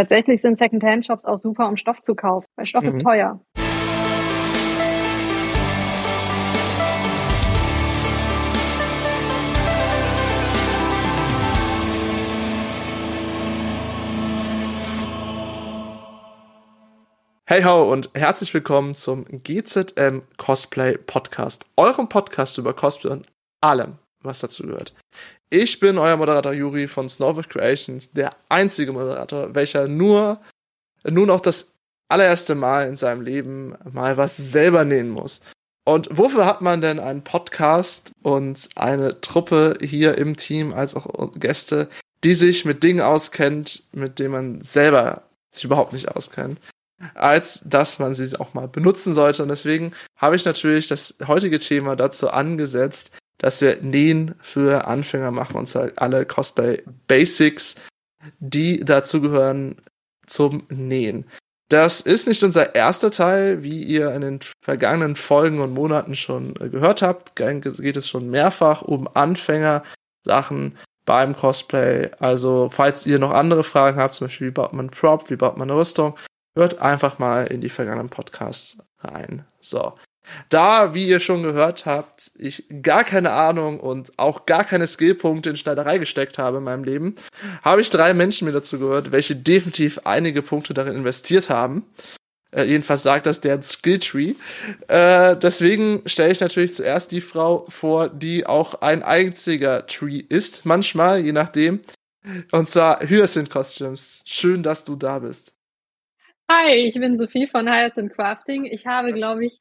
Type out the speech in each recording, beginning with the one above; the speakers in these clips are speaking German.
Tatsächlich sind Secondhand-Shops auch super, um Stoff zu kaufen, weil Stoff mhm. ist teuer. Hey ho und herzlich willkommen zum GZM Cosplay Podcast, eurem Podcast über Cosplay und allem, was dazu gehört. Ich bin euer Moderator Juri von Snowfish Creations, der einzige Moderator, welcher nur nun auch das allererste Mal in seinem Leben mal was selber nähen muss. Und wofür hat man denn einen Podcast und eine Truppe hier im Team als auch Gäste, die sich mit Dingen auskennt, mit denen man selber sich überhaupt nicht auskennt? als dass man sie auch mal benutzen sollte. Und deswegen habe ich natürlich das heutige Thema dazu angesetzt, dass wir Nähen für Anfänger machen, und zwar alle Cosplay Basics, die dazu gehören zum Nähen. Das ist nicht unser erster Teil, wie ihr in den vergangenen Folgen und Monaten schon gehört habt. Geht es schon mehrfach um Anfänger-Sachen beim Cosplay. Also, falls ihr noch andere Fragen habt, zum Beispiel, wie baut man Prop, wie baut man eine Rüstung, hört einfach mal in die vergangenen Podcasts rein. So. Da, wie ihr schon gehört habt, ich gar keine Ahnung und auch gar keine Skillpunkte in Schneiderei gesteckt habe in meinem Leben, habe ich drei Menschen mir dazu gehört, welche definitiv einige Punkte darin investiert haben. Äh, jedenfalls sagt das deren Skilltree. Äh, deswegen stelle ich natürlich zuerst die Frau vor, die auch ein einziger Tree ist, manchmal, je nachdem. Und zwar Hyacinth Costumes. Schön, dass du da bist. Hi, ich bin Sophie von Hyacinth Crafting. Ich habe, glaube ich,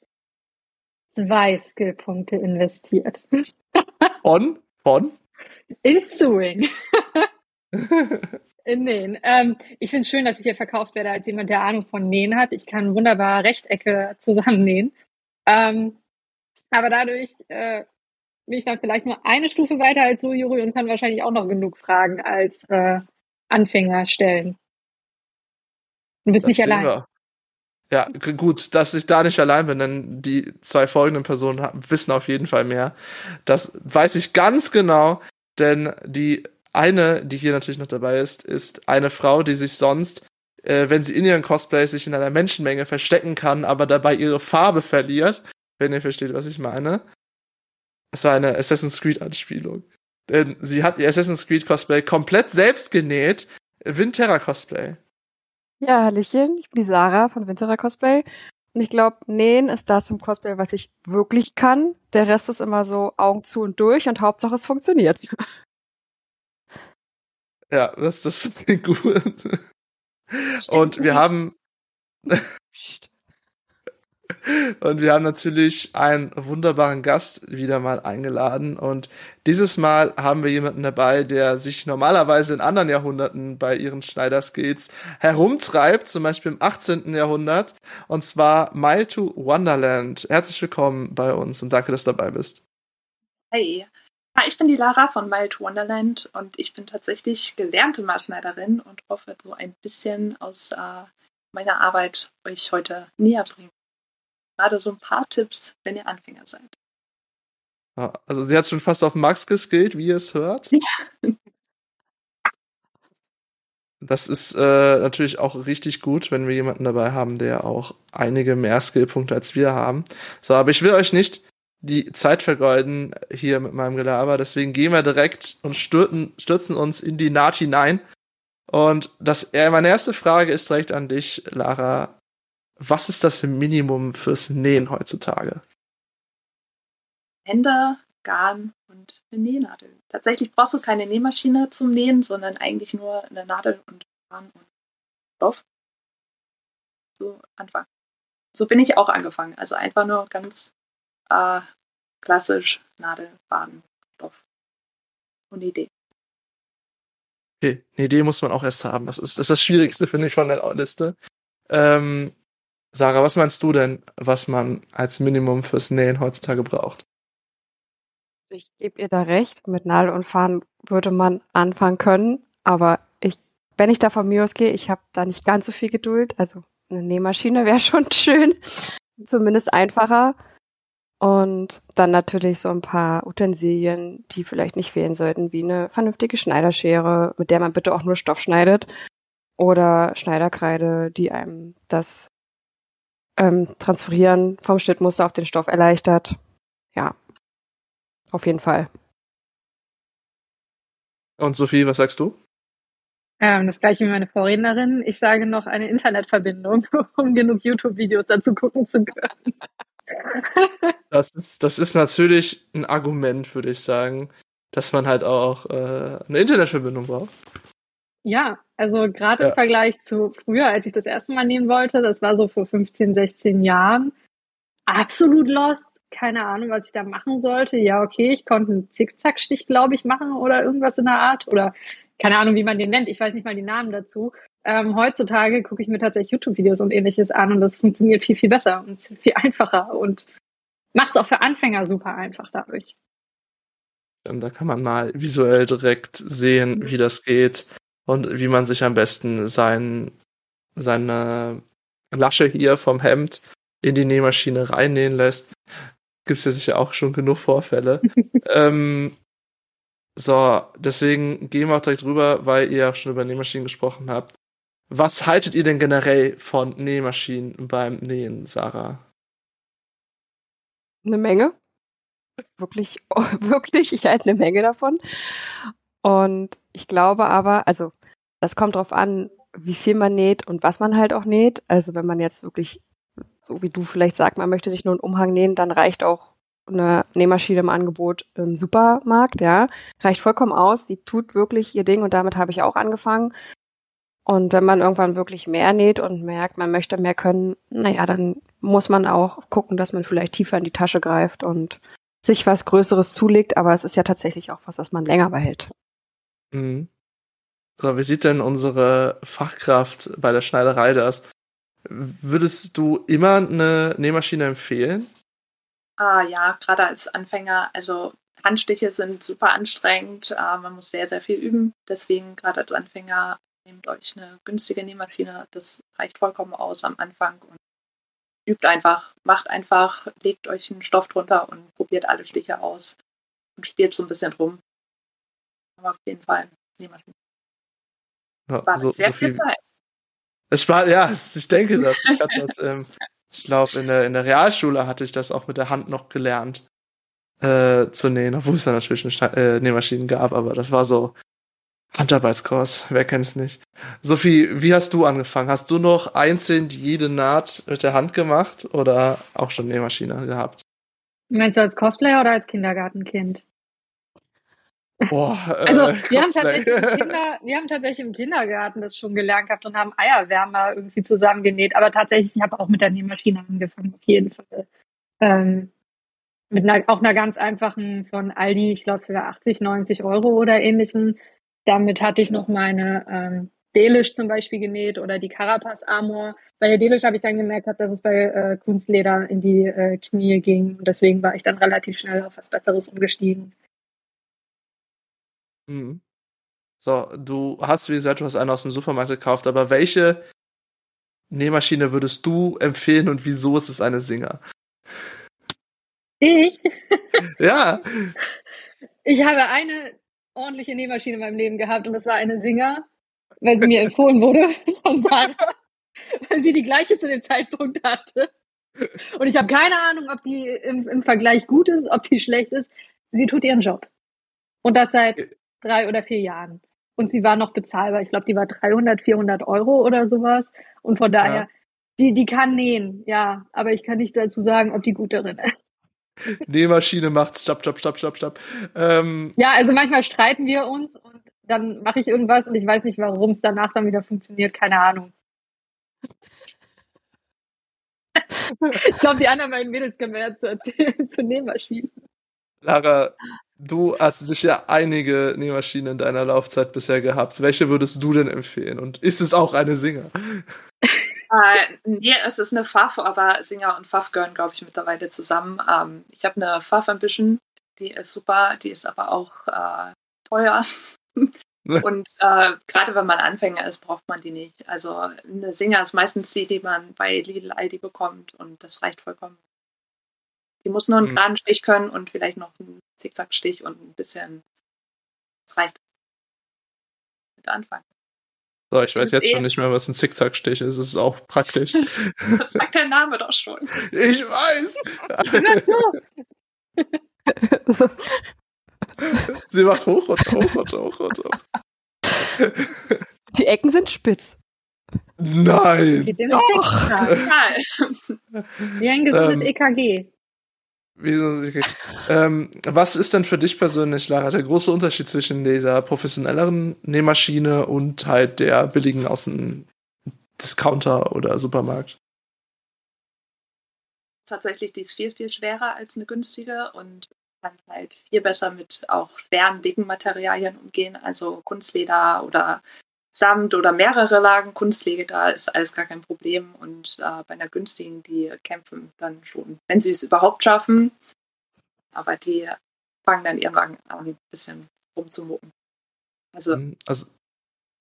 zwei Skillpunkte investiert. Von? Von? In Sewing. In Nähen. Ähm, ich finde es schön, dass ich hier verkauft werde als jemand, der Ahnung von Nähen hat. Ich kann wunderbar Rechtecke zusammennähen. Ähm, aber dadurch äh, bin ich dann vielleicht nur eine Stufe weiter als so Juri und kann wahrscheinlich auch noch genug Fragen als äh, Anfänger stellen. Du bist das nicht allein. Ja, gut, dass ich da nicht allein bin, denn die zwei folgenden Personen wissen auf jeden Fall mehr. Das weiß ich ganz genau, denn die eine, die hier natürlich noch dabei ist, ist eine Frau, die sich sonst, äh, wenn sie in ihren Cosplays sich in einer Menschenmenge verstecken kann, aber dabei ihre Farbe verliert, wenn ihr versteht, was ich meine. Es war eine Assassin's Creed Anspielung. Denn sie hat ihr Assassin's Creed Cosplay komplett selbst genäht. Winterra Cosplay. Ja, Hallöchen, ich bin die Sarah von Winterer Cosplay. Und ich glaube, nähen ist das im Cosplay, was ich wirklich kann. Der Rest ist immer so Augen zu und durch und Hauptsache es funktioniert. Ja, das, das ist gut. Und wir haben. Und wir haben natürlich einen wunderbaren Gast wieder mal eingeladen. Und dieses Mal haben wir jemanden dabei, der sich normalerweise in anderen Jahrhunderten bei ihren Schneiderskills herumtreibt, zum Beispiel im 18. Jahrhundert. Und zwar Mile to Wonderland. Herzlich willkommen bei uns und danke, dass du dabei bist. Hey. Ich bin die Lara von Mile to Wonderland und ich bin tatsächlich gelernte Maßschneiderin und hoffe, so ein bisschen aus äh, meiner Arbeit euch heute näher bringen gerade so ein paar Tipps, wenn ihr Anfänger seid. Also sie hat schon fast auf Max geskillt, wie ihr es hört. Ja. Das ist äh, natürlich auch richtig gut, wenn wir jemanden dabei haben, der auch einige mehr Skillpunkte als wir haben. So, aber ich will euch nicht die Zeit vergeuden hier mit meinem Gelaber, deswegen gehen wir direkt und stürzen, stürzen uns in die Naht hinein. Und das, äh, meine erste Frage ist direkt an dich, Lara was ist das Minimum fürs Nähen heutzutage? Hände, Garn und eine Nähnadel. Tatsächlich brauchst du keine Nähmaschine zum Nähen, sondern eigentlich nur eine Nadel und Garn und Stoff. So anfangen. So bin ich auch angefangen. Also einfach nur ganz äh, klassisch Nadel, Faden, Stoff und Idee. Okay, eine Idee muss man auch erst haben. Das ist das, ist das Schwierigste, finde ich, von der Liste. Ähm, Sarah, was meinst du denn, was man als Minimum fürs Nähen heutzutage braucht? Ich gebe ihr da recht. Mit Nadel und Faden würde man anfangen können, aber ich, wenn ich da von mir ausgehe, ich habe da nicht ganz so viel Geduld. Also eine Nähmaschine wäre schon schön, zumindest einfacher. Und dann natürlich so ein paar Utensilien, die vielleicht nicht fehlen sollten, wie eine vernünftige Schneiderschere, mit der man bitte auch nur Stoff schneidet oder Schneiderkreide, die einem das ähm, Transferieren vom Schnittmuster auf den Stoff erleichtert. Ja, auf jeden Fall. Und Sophie, was sagst du? Ähm, das gleiche wie meine Vorrednerin. Ich sage noch eine Internetverbindung, um genug YouTube-Videos dazu gucken zu können. das, ist, das ist natürlich ein Argument, würde ich sagen, dass man halt auch äh, eine Internetverbindung braucht. Ja, also gerade ja. im Vergleich zu früher, als ich das erste Mal nehmen wollte, das war so vor 15, 16 Jahren, absolut lost. Keine Ahnung, was ich da machen sollte. Ja, okay, ich konnte einen Zickzackstich, glaube ich, machen oder irgendwas in der Art. Oder keine Ahnung, wie man den nennt. Ich weiß nicht mal die Namen dazu. Ähm, heutzutage gucke ich mir tatsächlich YouTube-Videos und ähnliches an und das funktioniert viel, viel besser und viel einfacher und macht es auch für Anfänger super einfach dadurch. Da kann man mal visuell direkt sehen, wie das geht und wie man sich am besten sein, seine Lasche hier vom Hemd in die Nähmaschine reinnähen lässt. Gibt es ja sicher auch schon genug Vorfälle. ähm, so, deswegen gehen wir auch direkt drüber, weil ihr auch schon über Nähmaschinen gesprochen habt. Was haltet ihr denn generell von Nähmaschinen beim Nähen, Sarah? Eine Menge. Wirklich, wirklich, ich halte eine Menge davon. Und ich glaube aber, also das kommt drauf an, wie viel man näht und was man halt auch näht. Also wenn man jetzt wirklich, so wie du vielleicht sagst, man möchte sich nur einen Umhang nähen, dann reicht auch eine Nähmaschine im Angebot im Supermarkt, ja. Reicht vollkommen aus. Sie tut wirklich ihr Ding und damit habe ich auch angefangen. Und wenn man irgendwann wirklich mehr näht und merkt, man möchte mehr können, naja, dann muss man auch gucken, dass man vielleicht tiefer in die Tasche greift und sich was Größeres zulegt. Aber es ist ja tatsächlich auch was, was man länger behält. Mhm. So, wie sieht denn unsere Fachkraft bei der Schneiderei das? Würdest du immer eine Nähmaschine empfehlen? Ah, ja, gerade als Anfänger, also Handstiche sind super anstrengend, äh, man muss sehr, sehr viel üben. Deswegen gerade als Anfänger nehmt euch eine günstige Nähmaschine, das reicht vollkommen aus am Anfang und übt einfach, macht einfach, legt euch einen Stoff drunter und probiert alle Stiche aus und spielt so ein bisschen rum. Aber auf jeden Fall Nähmaschine. Ja, War so, sehr so viel Zeit. Es spart, ja, ich denke das. Ich hatte das ähm, ich glaube, in der, in der Realschule hatte ich das auch mit der Hand noch gelernt äh, zu nähen, obwohl es da natürlich eine äh, Nähmaschinen gab, aber das war so Handarbeitskurs, wer kennt's nicht. Sophie, wie hast du angefangen? Hast du noch einzeln jede Naht mit der Hand gemacht oder auch schon Nähmaschine gehabt? Meinst du als Cosplayer oder als Kindergartenkind? Boah, also äh, wir, haben tatsächlich im Kinder, wir haben tatsächlich im Kindergarten das schon gelernt gehabt und haben Eierwärmer irgendwie zusammengenäht. Aber tatsächlich, ich habe auch mit der Nähmaschine angefangen, auf jeden Fall. Ähm, mit einer, auch einer ganz einfachen von Aldi, ich glaube für 80, 90 Euro oder ähnlichen. Damit hatte ich noch meine ähm, Delish zum Beispiel genäht oder die Carapace Armor. Bei der Delish habe ich dann gemerkt, dass es bei äh, Kunstleder in die äh, Knie ging. Und deswegen war ich dann relativ schnell auf was Besseres umgestiegen. Mhm. So, du hast, wie gesagt, du hast eine aus dem Supermarkt gekauft, aber welche Nähmaschine würdest du empfehlen und wieso ist es eine Singer? Ich? ja. Ich habe eine ordentliche Nähmaschine in meinem Leben gehabt und das war eine Singer, weil sie mir empfohlen wurde von Sarah, weil sie die gleiche zu dem Zeitpunkt hatte. Und ich habe keine Ahnung, ob die im, im Vergleich gut ist, ob die schlecht ist. Sie tut ihren Job. Und das seit drei oder vier Jahren. Und sie war noch bezahlbar. Ich glaube, die war 300, 400 Euro oder sowas. Und von daher, ja. die, die kann nähen, ja. Aber ich kann nicht dazu sagen, ob die gut darin ist. Nähmaschine macht's, stopp, stopp, stopp, stopp, stopp. Ähm, ja, also manchmal streiten wir uns und dann mache ich irgendwas und ich weiß nicht, warum es danach dann wieder funktioniert. Keine Ahnung. ich glaube, die anderen beiden Mädels können mehr zu erzählen zu Nähmaschinen. Lara, du hast sicher einige Nähmaschinen in deiner Laufzeit bisher gehabt. Welche würdest du denn empfehlen? Und ist es auch eine Singer? Äh, nee, es ist eine Pfaff, aber Singer und Pfaff gehören, glaube ich, mittlerweile zusammen. Ähm, ich habe eine Pfaff Ambition, die ist super, die ist aber auch äh, teuer. und äh, gerade wenn man Anfänger ist, braucht man die nicht. Also eine Singer ist meistens die, die man bei Lidl Aldi bekommt und das reicht vollkommen. Die muss nur einen mhm. geraden Stich können und vielleicht noch einen Zickzackstich und ein bisschen. Das reicht. Mit Anfang. So, ich weiß jetzt eh- schon nicht mehr, was ein Zickzackstich ist. Das ist auch praktisch. Das sagt der Name doch schon. ich weiß! Sie macht hoch, runter, hoch, runter, hoch, runter. die Ecken sind spitz. Nein! Doch. Wie ein gesundes Ähm, EKG. Ähm, was ist denn für dich persönlich, Lara, der große Unterschied zwischen dieser professionelleren Nähmaschine und halt der billigen aus dem Discounter oder Supermarkt? Tatsächlich, die ist viel, viel schwerer als eine günstige und kann halt viel besser mit auch schweren, dicken Materialien umgehen. Also Kunstleder oder Samt oder mehrere Lagen Kunstleder ist alles gar kein Problem. Und äh, bei einer günstigen, die kämpfen dann schon, wenn sie es überhaupt schaffen. Aber die fangen dann irgendwann an, ein bisschen rumzumucken. Also Mhm. Also,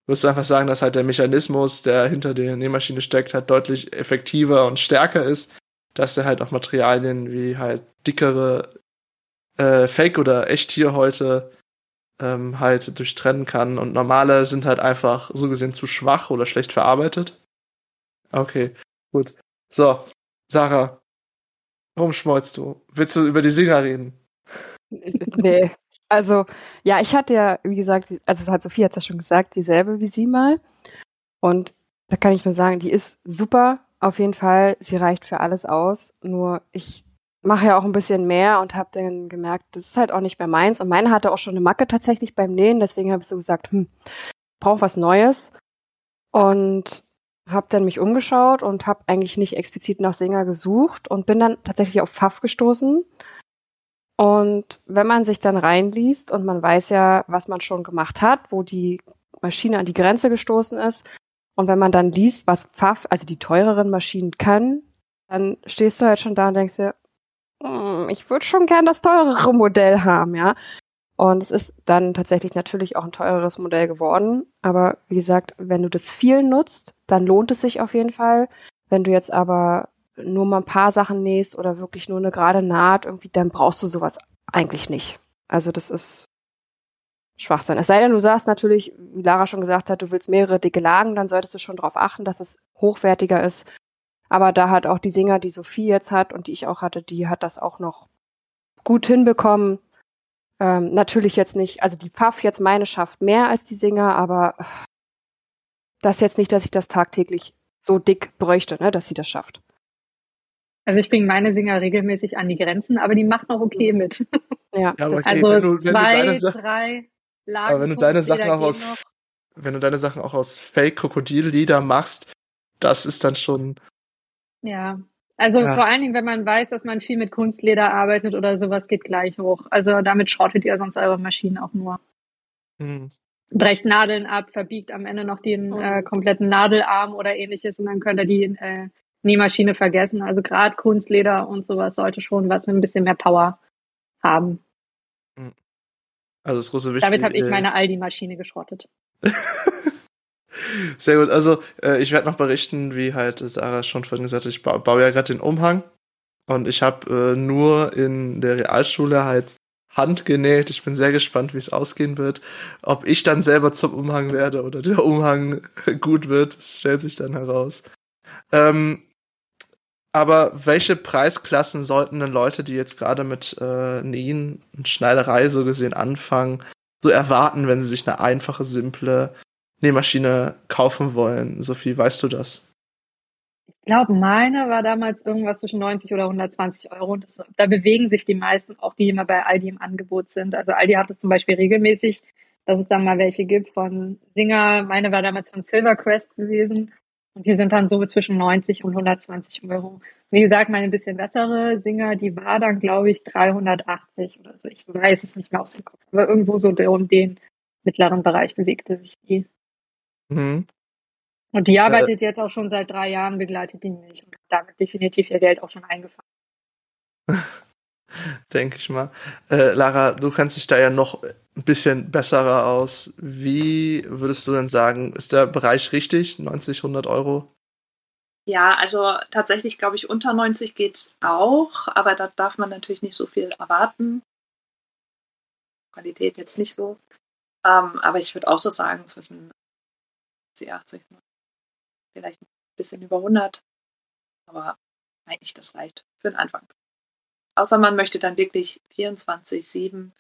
würdest du einfach sagen, dass halt der Mechanismus, der hinter der Nähmaschine steckt, halt deutlich effektiver und stärker ist, dass er halt auch Materialien wie halt dickere äh, Fake- oder Echttierhäute ähm, halt durchtrennen kann und normale sind halt einfach so gesehen zu schwach oder schlecht verarbeitet. Okay, gut. So, Sarah, warum schmolzt du? Willst du über die Singer reden? Nee. Also, ja, ich hatte ja, wie gesagt, also hat Sophie hat ja schon gesagt, dieselbe wie sie mal. Und da kann ich nur sagen, die ist super, auf jeden Fall. Sie reicht für alles aus. Nur ich mache ja auch ein bisschen mehr und habe dann gemerkt, das ist halt auch nicht mehr meins. Und meine hatte auch schon eine Macke tatsächlich beim Nähen, deswegen habe ich so gesagt, hm, brauche was Neues. Und habe dann mich umgeschaut und habe eigentlich nicht explizit nach Singer gesucht und bin dann tatsächlich auf Pfaff gestoßen. Und wenn man sich dann reinliest und man weiß ja, was man schon gemacht hat, wo die Maschine an die Grenze gestoßen ist, und wenn man dann liest, was Pfaff, also die teureren Maschinen können, dann stehst du halt schon da und denkst dir, "Hm, ich würde schon gern das teurere Modell haben, ja. Und es ist dann tatsächlich natürlich auch ein teureres Modell geworden. Aber wie gesagt, wenn du das viel nutzt, dann lohnt es sich auf jeden Fall. Wenn du jetzt aber nur mal ein paar Sachen nähst oder wirklich nur eine gerade Naht, irgendwie, dann brauchst du sowas eigentlich nicht. Also das ist Schwachsinn. Es sei denn, du sagst natürlich, wie Lara schon gesagt hat, du willst mehrere dicke Lagen, dann solltest du schon darauf achten, dass es hochwertiger ist. Aber da hat auch die Singer, die Sophie jetzt hat und die ich auch hatte, die hat das auch noch gut hinbekommen. Ähm, natürlich jetzt nicht, also die Pfaff jetzt meine schafft mehr als die Singer, aber das jetzt nicht, dass ich das tagtäglich so dick bräuchte, ne, dass sie das schafft. Also ich bringe meine Singer regelmäßig an die Grenzen, aber die macht noch okay mit. Ja, Ja, Okay, also wenn du- wenn du zwei, deine Sa- drei Lagen. Aber wenn du deine Sachen auch aus, noch. wenn du deine Sachen auch aus Fake-Krokodilleder machst, das ist dann schon, Ja. Also Ja. vor allen Dingen, wenn man weiß, dass man viel mit Kunstleder arbeitet oder sowas, geht gleich hoch. Also damit schrottet ihr sonst eure Maschinen auch nur. hm. Brecht Nadeln ab, verbiegt am Ende noch den Mhm. äh, kompletten Nadelarm oder ähnliches und dann könnt ihr die äh, Nähmaschine vergessen. Also gerade Kunstleder und sowas sollte schon was mit ein bisschen mehr Power haben. also das große Wichtige. Damit habe ich meine Aldi-Maschine geschrottet. Sehr gut. Also, äh, ich werde noch berichten, wie halt Sarah schon vorhin gesagt hat, ich ba baue ja gerade den Umhang. Und ich habe äh, nur in der Realschule halt handgenäht. Ich bin sehr gespannt, wie es ausgehen wird. Ob ich dann selber zum Umhang werde oder der Umhang gut wird, das stellt sich dann heraus. Ähm, aber welche Preisklassen sollten denn Leute, die jetzt gerade mit äh, Nähen und Schneiderei so gesehen anfangen, so erwarten, wenn sie sich eine einfache, simple Nähmaschine kaufen wollen. Sophie, weißt du das? Ich glaube, meine war damals irgendwas zwischen 90 oder 120 Euro. Und das, da bewegen sich die meisten, auch die immer bei Aldi im Angebot sind. Also Aldi hat es zum Beispiel regelmäßig, dass es dann mal welche gibt von Singer. Meine war damals von Silvercrest gewesen. Und die sind dann so zwischen 90 und 120 Euro. Wie gesagt, meine bisschen bessere Singer, die war dann, glaube ich, 380 oder so. Ich weiß es nicht mehr aus dem Kopf. Aber irgendwo so um den mittleren Bereich bewegte sich die. Mhm. Und die arbeitet jetzt auch schon seit drei Jahren, begleitet die mich und hat damit definitiv ihr Geld auch schon eingefahren. Denke ich mal. Äh, Lara, du kennst dich da ja noch ein bisschen besserer aus. Wie würdest du denn sagen, ist der Bereich richtig? 90, 100 Euro? Ja, also tatsächlich glaube ich, unter 90 geht's auch, aber da darf man natürlich nicht so viel erwarten. Qualität jetzt nicht so. Ähm, aber ich würde auch so sagen, zwischen 70, 80, vielleicht ein bisschen über 100. Aber eigentlich, das reicht für den Anfang. Außer man möchte dann wirklich 24, 7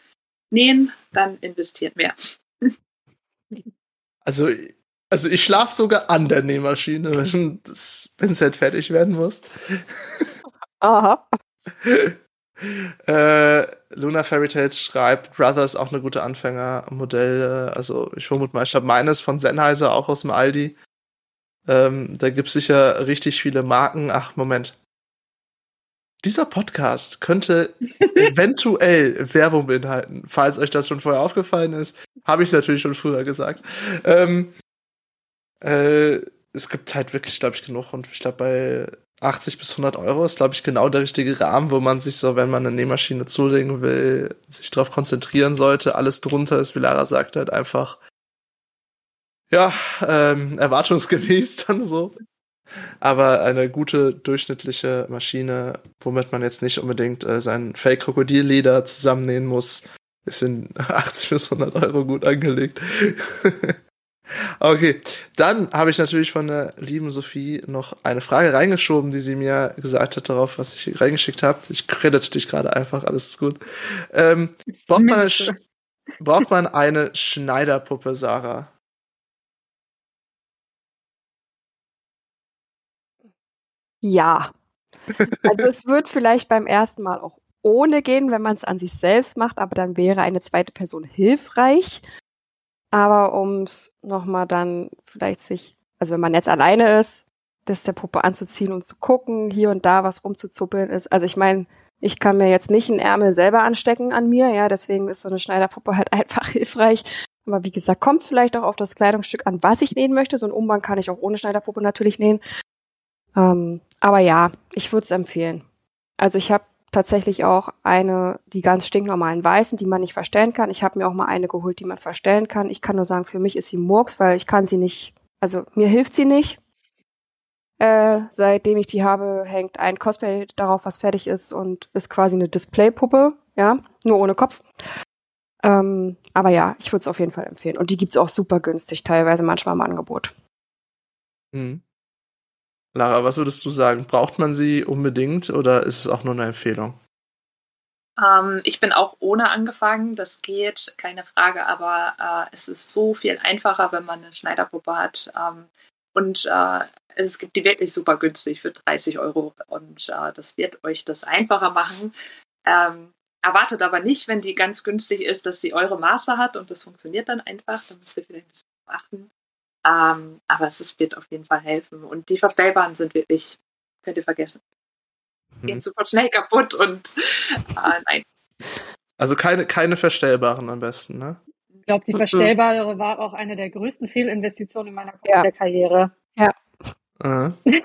nähen, dann investiert mehr. Also, also ich schlafe sogar an der Nähmaschine, wenn es halt fertig werden muss. Aha. äh, Luna Fairy Tale schreibt, Brother ist auch eine gute Anfängermodell. Also ich vermute mal, ich habe meines von Sennheiser auch aus dem Aldi. Ähm, da gibt es sicher richtig viele Marken. Ach, Moment. Dieser Podcast könnte eventuell Werbung beinhalten. Falls euch das schon vorher aufgefallen ist, habe ich es natürlich schon früher gesagt. Ähm, äh, es gibt halt wirklich, glaube ich, genug. Und ich glaube, bei 80 bis 100 Euro ist, glaube ich, genau der richtige Rahmen, wo man sich so, wenn man eine Nähmaschine zulegen will, sich darauf konzentrieren sollte. Alles drunter ist, wie Lara sagt, halt einfach, ja, ähm, erwartungsgemäß dann so. Aber eine gute durchschnittliche Maschine, womit man jetzt nicht unbedingt äh, sein Fake-Krokodilleder zusammennähen muss, ist in 80 bis 100 Euro gut angelegt. Okay, dann habe ich natürlich von der lieben Sophie noch eine Frage reingeschoben, die sie mir gesagt hat darauf, was ich reingeschickt habe. Ich credite dich gerade einfach, alles ist gut. Ähm, braucht, man eine, braucht man eine Schneiderpuppe, Sarah? Ja. Also es wird vielleicht beim ersten Mal auch ohne gehen, wenn man es an sich selbst macht, aber dann wäre eine zweite Person hilfreich. Aber um es nochmal dann vielleicht sich, also wenn man jetzt alleine ist, das der Puppe anzuziehen und zu gucken, hier und da was rumzuzuppeln ist. Also ich meine, ich kann mir jetzt nicht einen Ärmel selber anstecken an mir, ja, deswegen ist so eine Schneiderpuppe halt einfach hilfreich. Aber wie gesagt, kommt vielleicht auch auf das Kleidungsstück an, was ich nähen möchte. So ein Umhang kann ich auch ohne Schneiderpuppe natürlich nähen. Ähm, aber ja, ich würde es empfehlen. Also ich habe tatsächlich auch eine, die ganz stinknormalen weißen, die man nicht verstellen kann. Ich habe mir auch mal eine geholt, die man verstellen kann. Ich kann nur sagen, für mich ist sie Murks, weil ich kann sie nicht, also mir hilft sie nicht. Äh, seitdem ich die habe, hängt ein Cosplay darauf, was fertig ist und ist quasi eine Displaypuppe, ja, nur ohne Kopf. Ähm, aber ja, ich würde es auf jeden Fall empfehlen. Und die gibt's auch super günstig, teilweise manchmal im Angebot. Mhm. Lara, was würdest du sagen? Braucht man sie unbedingt oder ist es auch nur eine Empfehlung? Ähm, ich bin auch ohne angefangen, das geht, keine Frage, aber äh, es ist so viel einfacher, wenn man eine Schneiderpuppe hat. Ähm, und äh, es gibt die wirklich super günstig für 30 Euro und äh, das wird euch das einfacher machen. Ähm, erwartet aber nicht, wenn die ganz günstig ist, dass sie eure Maße hat und das funktioniert dann einfach. Da müsst ihr vielleicht ein bisschen beachten. Ähm, aber es ist, wird auf jeden Fall helfen. Und die Verstellbaren sind wirklich, könnt ihr vergessen. Gehen mhm. super schnell kaputt und äh, nein. Also keine, keine verstellbaren am besten, ne? Ich glaube, die verstellbare war auch eine der größten Fehlinvestitionen in meiner ja. Karriere. Ja. Uh.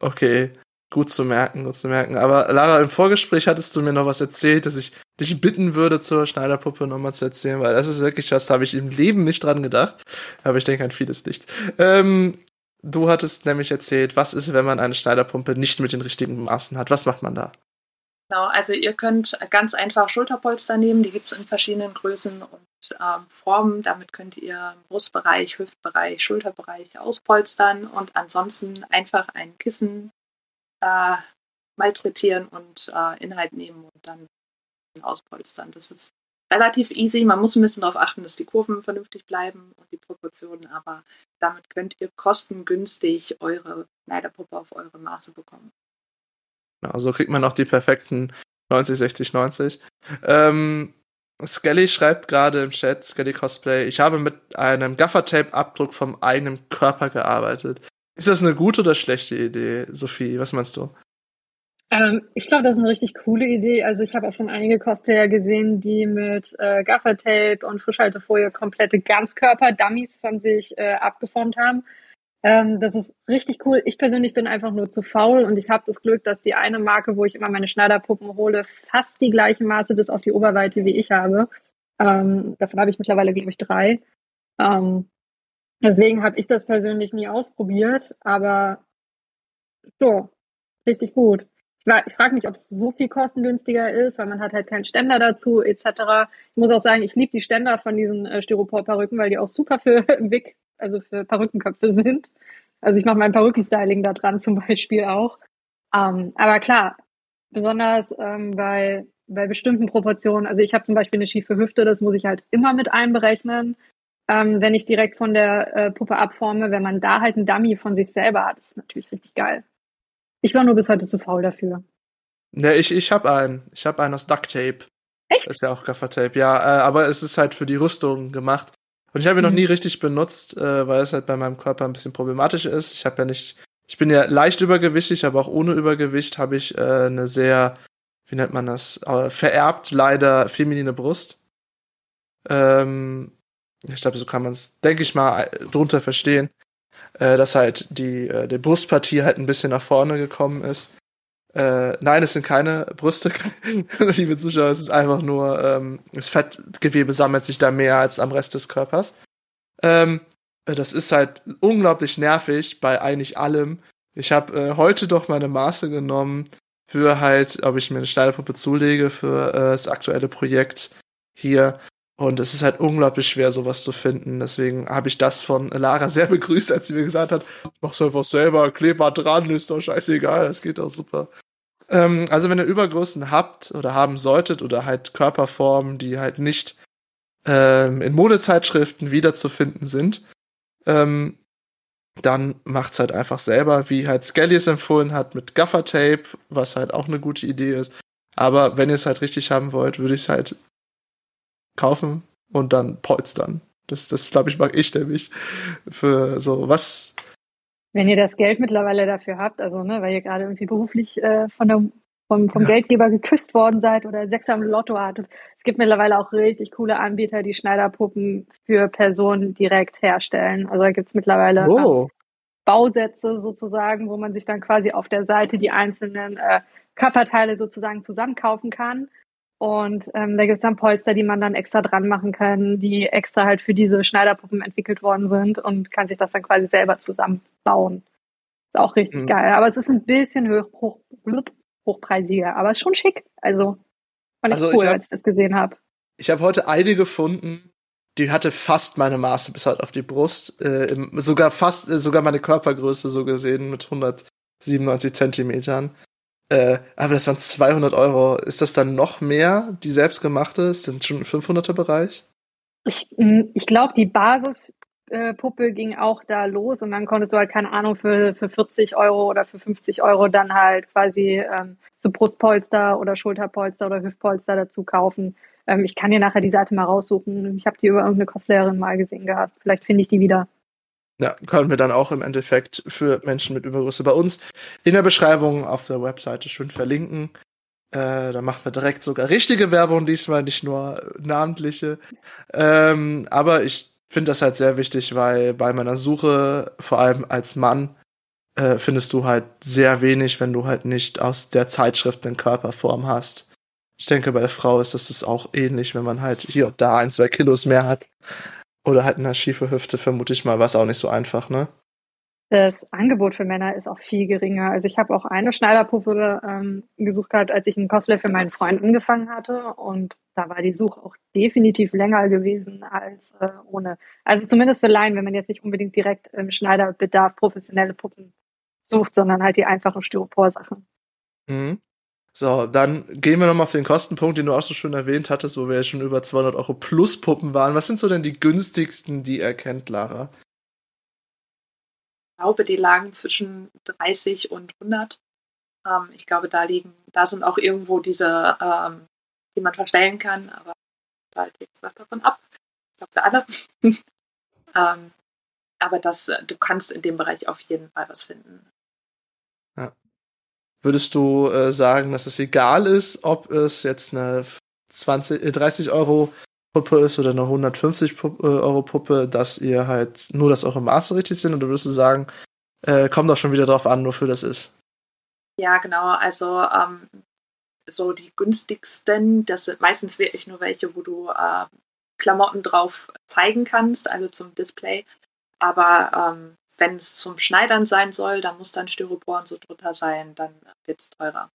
Okay. Gut zu merken, gut zu merken. Aber Lara, im Vorgespräch hattest du mir noch was erzählt, dass ich dich bitten würde, zur Schneiderpuppe nochmal zu erzählen, weil das ist wirklich was, da habe ich im Leben nicht dran gedacht. Aber ich denke an vieles nicht. Ähm, du hattest nämlich erzählt, was ist, wenn man eine Schneiderpumpe nicht mit den richtigen Maßen hat? Was macht man da? Genau, also ihr könnt ganz einfach Schulterpolster nehmen, die gibt es in verschiedenen Größen und ähm, Formen. Damit könnt ihr Brustbereich, Hüftbereich, Schulterbereich auspolstern und ansonsten einfach ein Kissen äh, malträtieren und äh, Inhalt nehmen und dann auspolstern. Das ist relativ easy. Man muss ein bisschen darauf achten, dass die Kurven vernünftig bleiben und die Proportionen, aber damit könnt ihr kostengünstig eure Schneiderpuppe auf eure Maße bekommen. Genau, so kriegt man auch die perfekten 90, 60, 90. Ähm, Skelly schreibt gerade im Chat, Skelly Cosplay, ich habe mit einem Gaffertape-Abdruck vom eigenen Körper gearbeitet. Ist das eine gute oder schlechte Idee, Sophie? Was meinst du? Ähm, ich glaube, das ist eine richtig coole Idee. Also ich habe auch schon einige Cosplayer gesehen, die mit äh, Gaffertape und Frischhaltefolie komplette Ganzkörper-Dummies von sich äh, abgeformt haben. Ähm, das ist richtig cool. Ich persönlich bin einfach nur zu faul und ich habe das Glück, dass die eine Marke, wo ich immer meine Schneiderpuppen hole, fast die gleichen Maße bis auf die Oberweite wie ich habe. Ähm, davon habe ich mittlerweile, glaube ich, drei. Ähm, Deswegen habe ich das persönlich nie ausprobiert, aber so, richtig gut. Ich, ich frage mich, ob es so viel kostengünstiger ist, weil man hat halt keinen Ständer dazu etc. Ich muss auch sagen, ich liebe die Ständer von diesen äh, Styropor-Perücken, weil die auch super für Wick also für Perückenköpfe sind. Also ich mache mein Perückenstyling da dran zum Beispiel auch. Ähm, aber klar, besonders ähm, bei, bei bestimmten Proportionen. Also ich habe zum Beispiel eine schiefe Hüfte, das muss ich halt immer mit einberechnen, ähm, wenn ich direkt von der äh, Puppe abforme. Wenn man da halt einen Dummy von sich selber hat, ist natürlich richtig geil. Ich war nur bis heute zu faul dafür. Ne, ich, ich habe einen. Ich habe einen aus Duct Tape. Echt? Das ist ja auch Gaffertape, ja. Äh, aber es ist halt für die Rüstung gemacht. Und ich habe ihn mhm. noch nie richtig benutzt, äh, weil es halt bei meinem Körper ein bisschen problematisch ist. Ich habe ja nicht, ich bin ja leicht übergewichtig, aber auch ohne Übergewicht habe ich äh, eine sehr, wie nennt man das, äh, vererbt leider feminine Brust. Ähm, ich glaube, so kann man es, denke ich mal, drunter verstehen, äh, dass halt die, äh, die Brustpartie halt ein bisschen nach vorne gekommen ist. Äh, nein, es sind keine Brüste, liebe Zuschauer, es ist einfach nur, ähm, das Fettgewebe sammelt sich da mehr als am Rest des Körpers. Ähm, äh, das ist halt unglaublich nervig bei eigentlich allem. Ich habe äh, heute doch meine Maße genommen für halt, ob ich mir eine Schneiderpuppe zulege für äh, das aktuelle Projekt hier. Und es ist halt unglaublich schwer, sowas zu finden. Deswegen habe ich das von Lara sehr begrüßt, als sie mir gesagt hat, mach's einfach selber, kleb mal dran, ist doch scheißegal, das geht doch super. Ähm, also wenn ihr Übergrößen habt oder haben solltet oder halt Körperformen, die halt nicht ähm, in Modezeitschriften wiederzufinden sind, ähm, dann macht's halt einfach selber, wie halt Skelly es empfohlen hat mit Gaffer-Tape, was halt auch eine gute Idee ist. Aber wenn ihr es halt richtig haben wollt, würde ich es halt kaufen und dann polstern. Das, das glaube ich, mag ich nämlich für so was. Wenn ihr das Geld mittlerweile dafür habt, also ne, weil ihr gerade irgendwie beruflich äh, von der, vom, vom ja. Geldgeber geküsst worden seid oder sechs am Lotto hattet. Es gibt mittlerweile auch richtig coole Anbieter, die Schneiderpuppen für Personen direkt herstellen. Also da gibt es mittlerweile oh. Bausätze sozusagen, wo man sich dann quasi auf der Seite die einzelnen äh, Körperteile sozusagen zusammenkaufen kann. Und ähm, da gibt es dann Polster, die man dann extra dran machen kann, die extra halt für diese Schneiderpuppen entwickelt worden sind und kann sich das dann quasi selber zusammenbauen. Ist auch richtig mhm. geil. Aber es ist ein bisschen hoch, hoch, hochpreisiger, aber ist schon schick. Also fand ich also cool, ich hab, als ich das gesehen habe. Ich habe heute eine gefunden, die hatte fast meine Maße bis halt auf die Brust, äh, im, sogar fast, äh, sogar meine Körpergröße so gesehen mit 197 Zentimetern. Äh, aber das waren 200 Euro. Ist das dann noch mehr, die selbstgemachte? Ist das schon ein 500er Bereich? Ich, mm, ich glaube, die Basispuppe äh, ging auch da los und dann konntest du halt, keine Ahnung, für, für 40 Euro oder für 50 Euro dann halt quasi ähm, so Brustpolster oder Schulterpolster oder Hüftpolster dazu kaufen. Ähm, ich kann dir nachher die Seite mal raussuchen. Ich habe die über irgendeine Cosplayerin mal gesehen gehabt. Vielleicht finde ich die wieder. Ja, können wir dann auch im Endeffekt für Menschen mit Übergröße bei uns in der Beschreibung auf der Webseite schön verlinken. Äh, da machen wir direkt sogar richtige Werbung, diesmal nicht nur namentliche. Ähm, aber ich finde das halt sehr wichtig, weil bei meiner Suche, vor allem als Mann, äh, findest du halt sehr wenig, wenn du halt nicht aus der Zeitschrift eine Körperform hast. Ich denke, bei der Frau ist das auch ähnlich, wenn man halt hier und da ein, zwei Kilos mehr hat. Oder halt eine schiefe Hüfte, vermute ich mal, war es auch nicht so einfach, ne? Das Angebot für Männer ist auch viel geringer. Also ich habe auch eine Schneiderpuppe ähm, gesucht gehabt, als ich einen Cosplay für meinen Freund angefangen hatte. Und da war die Suche auch definitiv länger gewesen als äh, ohne. Also zumindest für Laien, wenn man jetzt nicht unbedingt direkt im Schneiderbedarf professionelle Puppen sucht, sondern halt die einfachen Styropor-Sachen. Mhm. So, dann gehen wir nochmal auf den Kostenpunkt, den du auch so schön erwähnt hattest, wo wir ja schon über 200 Euro plus Puppen waren. Was sind so denn die günstigsten, die ihr kennt, Lara? Ich glaube, die lagen zwischen 30 und 100. Ähm, ich glaube, da liegen, da sind auch irgendwo diese, ähm, die man verstellen kann, aber da geht es davon ab. Ich glaube, für alle. ähm, aber das, du kannst in dem Bereich auf jeden Fall was finden. Würdest du äh, sagen, dass es egal ist, ob es jetzt eine 20, äh, 30 Euro Puppe ist oder eine 150 Puppe, äh, Euro Puppe, dass ihr halt nur, dass eure Maße richtig sind? Oder würdest du sagen, äh, kommt doch schon wieder drauf an, wofür das ist? Ja, genau. Also ähm, so die günstigsten, das sind meistens wirklich nur welche, wo du äh, Klamotten drauf zeigen kannst, also zum Display. Aber ähm, wenn es zum Schneidern sein soll, dann muss dann Styropor und so drunter sein, dann wird es teurer.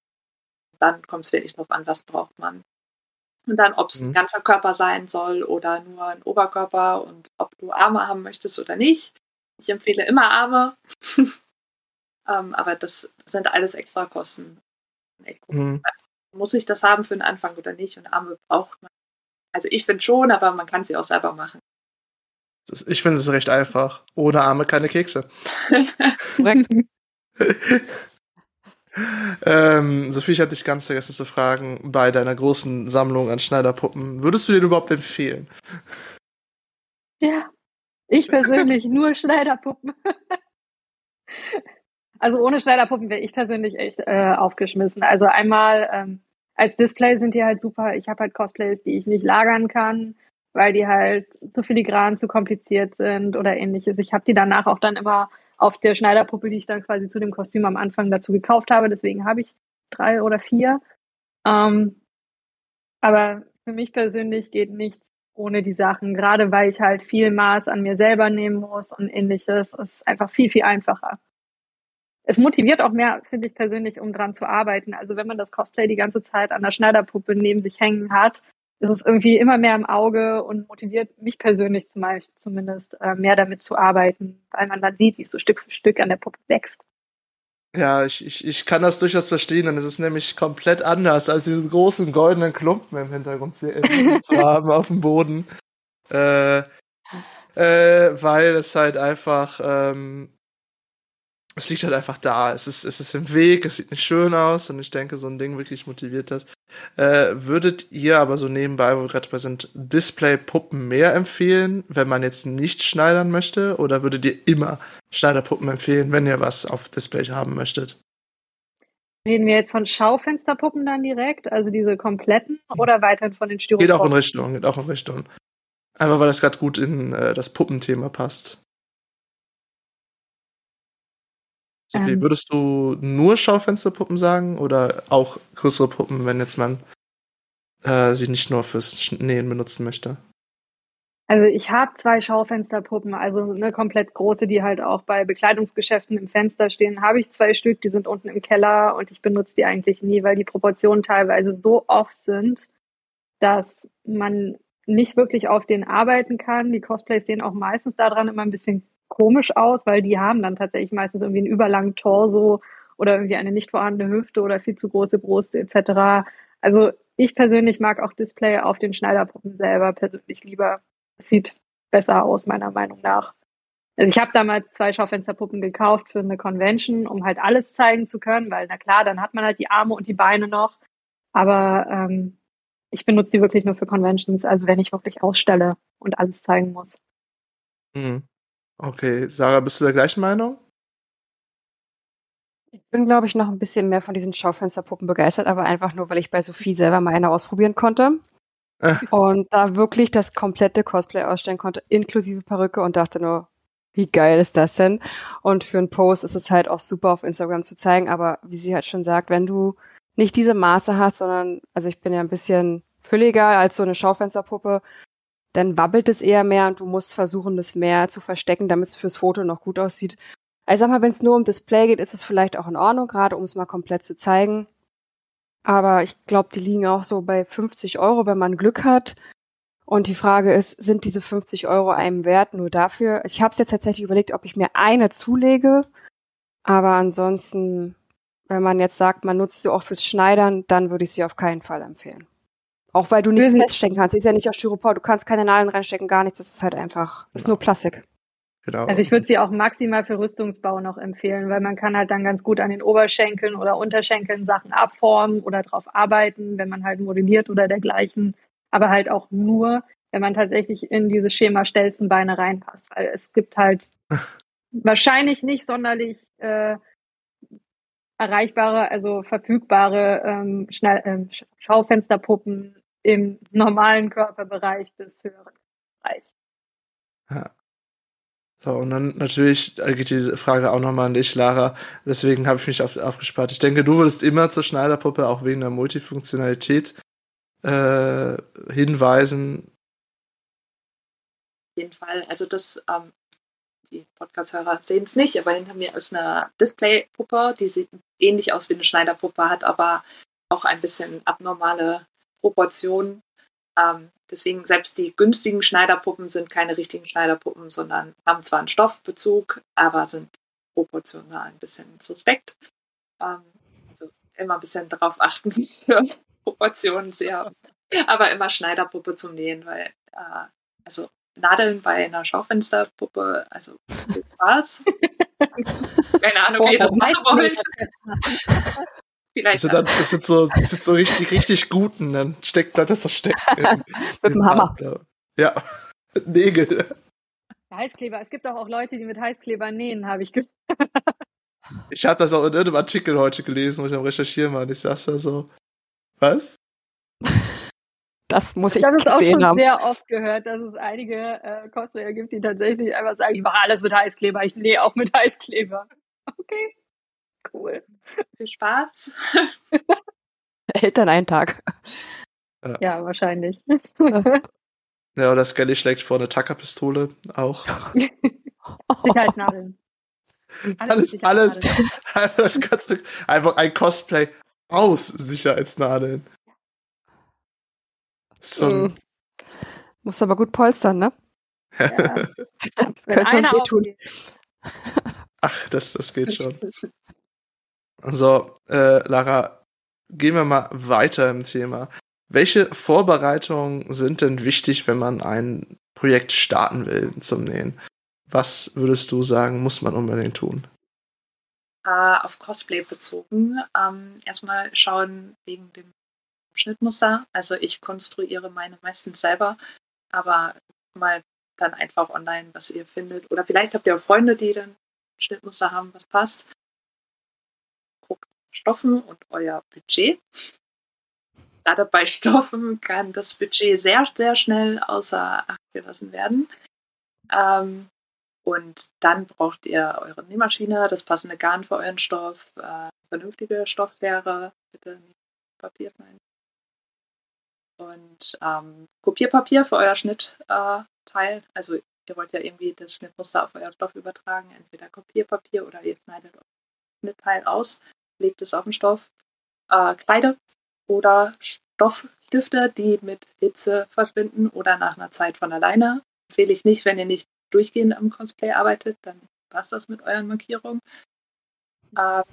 Dann kommt es wirklich drauf an, was braucht man. Und dann, ob es Mhm. ein ganzer Körper sein soll oder nur ein Oberkörper und ob du Arme haben möchtest oder nicht. Ich empfehle immer Arme. ähm, aber das sind alles extra Kosten. Mhm. Muss ich das haben für den Anfang oder nicht? Und Arme braucht man. Also ich finde schon, aber man kann sie auch selber machen. Ich finde es recht einfach. Ohne Arme keine Kekse. Ähm, Sophie, ich hatte dich ganz vergessen zu fragen, bei deiner großen Sammlung an Schneiderpuppen, würdest du den überhaupt empfehlen? Ja, ich persönlich nur Schneiderpuppen. Also ohne Schneiderpuppen wäre ich persönlich echt äh, aufgeschmissen. Also einmal ähm, als Display sind die halt super. Ich habe halt Cosplays, die ich nicht lagern kann, weil die halt zu filigran, zu kompliziert sind oder ähnliches. Ich habe die danach auch dann immer auf der Schneiderpuppe, die ich dann quasi zu dem Kostüm am Anfang dazu gekauft habe. Deswegen habe ich drei oder vier. Ähm, aber für mich persönlich geht nichts ohne die Sachen, gerade weil ich halt viel Maß an mir selber nehmen muss und ähnliches. Es ist einfach viel, viel einfacher. Es motiviert auch mehr, finde ich persönlich, um dran zu arbeiten. Also wenn man das Cosplay die ganze Zeit an der Schneiderpuppe neben sich hängen hat, ist es irgendwie immer mehr im Auge und motiviert mich persönlich zum Beispiel zumindest äh, mehr damit zu arbeiten, weil man dann sieht, wie es so Stück für Stück an der Puppe wächst. Ja, ich, ich, ich kann das durchaus verstehen, denn es ist nämlich komplett anders, als diesen großen goldenen Klumpen im Hintergrund zu, äh, zu haben auf dem Boden. Äh, äh, weil es halt einfach, ähm, es liegt halt einfach da. Es ist, es ist im Weg, es sieht nicht schön aus und ich denke, so ein Ding wirklich motiviert das. Äh, würdet ihr aber so nebenbei, wo wir gerade bei sind, Display-Puppen mehr empfehlen, wenn man jetzt nicht schneidern möchte? Oder würdet ihr immer Schneiderpuppen empfehlen, wenn ihr was auf Display haben möchtet? Reden wir jetzt von Schaufensterpuppen dann direkt, also diese kompletten oder weiterhin von den Styropor? Geht auch in Richtung, geht auch in Richtung. Einfach weil das gerade gut in äh, das Puppenthema passt. Sophie, Ähm. würdest du nur Schaufensterpuppen sagen oder auch größere Puppen, wenn jetzt man äh, sie nicht nur fürs Nähen benutzen möchte? Also ich habe zwei Schaufensterpuppen, also eine komplett große, die halt auch bei Bekleidungsgeschäften im Fenster stehen, habe ich zwei Stück, die sind unten im Keller und ich benutze die eigentlich nie, weil die Proportionen teilweise so oft sind, dass man nicht wirklich auf denen arbeiten kann. Die Cosplays sehen auch meistens daran immer ein bisschen komisch aus, weil die haben dann tatsächlich meistens irgendwie einen überlangen Torso oder irgendwie eine nicht vorhandene Hüfte oder viel zu große Brust etc. Also ich persönlich mag auch Display auf den Schneiderpuppen selber persönlich lieber. Es sieht besser aus, meiner Meinung nach. Also ich habe damals zwei Schaufensterpuppen gekauft für eine Convention, um halt alles zeigen zu können, weil na klar, dann hat man halt die Arme und die Beine noch. Aber ähm, ich benutze die wirklich nur für Conventions, also wenn ich wirklich ausstelle und alles zeigen muss. Mhm. Okay, Sarah, bist du der gleichen Meinung? Ich bin, glaube ich, noch ein bisschen mehr von diesen Schaufensterpuppen begeistert, aber einfach nur, weil ich bei Sophie selber mal eine ausprobieren konnte. Äh. und da wirklich das komplette Cosplay ausstellen konnte, inklusive Perücke und dachte nur, wie geil ist das denn? Und für einen Post ist es halt auch super auf Instagram zu zeigen, aber wie sie halt schon sagt, wenn du nicht diese Maße hast, sondern, also ich bin ja ein bisschen fülliger als so eine Schaufensterpuppe, dann wabbelt es eher mehr und du musst versuchen, das mehr zu verstecken, damit es fürs Foto noch gut aussieht. Also sag mal, wenn es nur um Display geht, ist es vielleicht auch in Ordnung, gerade um es mal komplett zu zeigen. Aber ich glaube, die liegen auch so bei 50 Euro, wenn man Glück hat. Und die Frage ist, sind diese 50 Euro einem wert nur dafür? Ich habe es jetzt tatsächlich überlegt, ob ich mir eine zulege. Aber ansonsten, wenn man jetzt sagt, man nutzt sie auch fürs Schneidern, dann würde ich sie auf keinen Fall empfehlen. Auch weil du nichts feststecken kannst. Sie ist ja nicht aus Styropor, du kannst keine Nadeln reinstecken, gar nichts. Das ist halt einfach, ist nur Plastik. Genau. Also ich würde sie auch maximal für Rüstungsbau noch empfehlen, weil man kann halt dann ganz gut an den Oberschenkeln oder Unterschenkeln Sachen abformen oder drauf arbeiten, wenn man halt modelliert oder dergleichen. Aber halt auch nur, wenn man tatsächlich in dieses Schema Stelzenbeine reinpasst, weil es gibt halt wahrscheinlich nicht sonderlich äh, erreichbare, also verfügbare ähm, Schnell, Sch- Schaufensterpuppen im normalen Körperbereich bis höheren Bereich. So, und dann natürlich geht diese Frage auch nochmal an dich, Lara. Deswegen habe ich mich auf, aufgespart. Ich denke, du würdest immer zur Schneiderpuppe auch wegen der Multifunktionalität äh, hinweisen. Auf jeden Fall. Also das, ähm, die Podcast-Hörer sehen es nicht, aber hinter mir ist eine Display-Puppe, die sieht ähnlich aus wie eine Schneiderpuppe, hat aber auch ein bisschen abnormale Proportionen. Ähm, deswegen, selbst die günstigen Schneiderpuppen sind keine richtigen Schneiderpuppen, sondern haben zwar einen Stoffbezug, aber sind proportional ein bisschen suspekt. Ähm, also immer ein bisschen darauf achten, wie für Proportionen sehr, aber immer Schneiderpuppe zum Nähen, weil äh, also Nadeln bei einer Schaufensterpuppe, also viel Spaß. Keine Ahnung, wie ihr das machen wollt. Vielleicht. Also dann, das sind so, das sind so richtig, richtig guten, dann steckt man das so stecken. mit dem Hammer. Ja, Nägel. Heißkleber. Es gibt auch, auch Leute, die mit Heißkleber nähen, habe ich gehört. Ich habe das auch in irgendeinem Artikel heute gelesen, wo ich am Recherchieren war. Und ich saß da so, was? Das muss ich Das ist auch schon haben. sehr oft gehört, dass es einige äh, Cosplayer gibt, die tatsächlich einfach sagen, ich mache alles mit Heißkleber, ich nähe auch mit Heißkleber. Okay, cool. Viel Spaß. Hält dann einen Tag. Ja, ja wahrscheinlich. Ja, oder Skelly schlägt vor eine Tackerpistole auch. Sicherheitsnadeln. Alles, alles, einfach das ganze, einfach ein Cosplay aus Sicherheitsnadeln. So ein, Muss aber gut polstern, ne? Ja. das könnte einer wehtun. Ach, das, das geht schon. So, äh, Lara, gehen wir mal weiter im Thema. Welche Vorbereitungen sind denn wichtig, wenn man ein Projekt starten will zum Nähen? Was würdest du sagen, muss man unbedingt tun? Äh, auf Cosplay bezogen. Ähm, erstmal schauen wegen dem Schnittmuster. Also ich konstruiere meine meistens selber, aber mal dann einfach online, was ihr findet. Oder vielleicht habt ihr auch Freunde, die dann Schnittmuster haben, was passt. Stoffen und euer Budget. Gerade bei Stoffen kann das Budget sehr, sehr schnell außer Acht gelassen werden. Ähm, und dann braucht ihr eure Nähmaschine, das passende Garn für euren Stoff, äh, vernünftige Stofflehre, bitte nicht Papier sein. Und ähm, Kopierpapier für euer Schnittteil. Äh, also ihr wollt ja irgendwie das Schnittmuster auf euer Stoff übertragen, entweder Kopierpapier oder ihr schneidet euer Schnittteil aus, legt es auf den Stoff. Äh, Kreide oder Stoffstifte, die mit Hitze verschwinden oder nach einer Zeit von alleine. Empfehle ich nicht, wenn ihr nicht durchgehend am Cosplay arbeitet, dann passt das mit euren Markierungen. Ähm,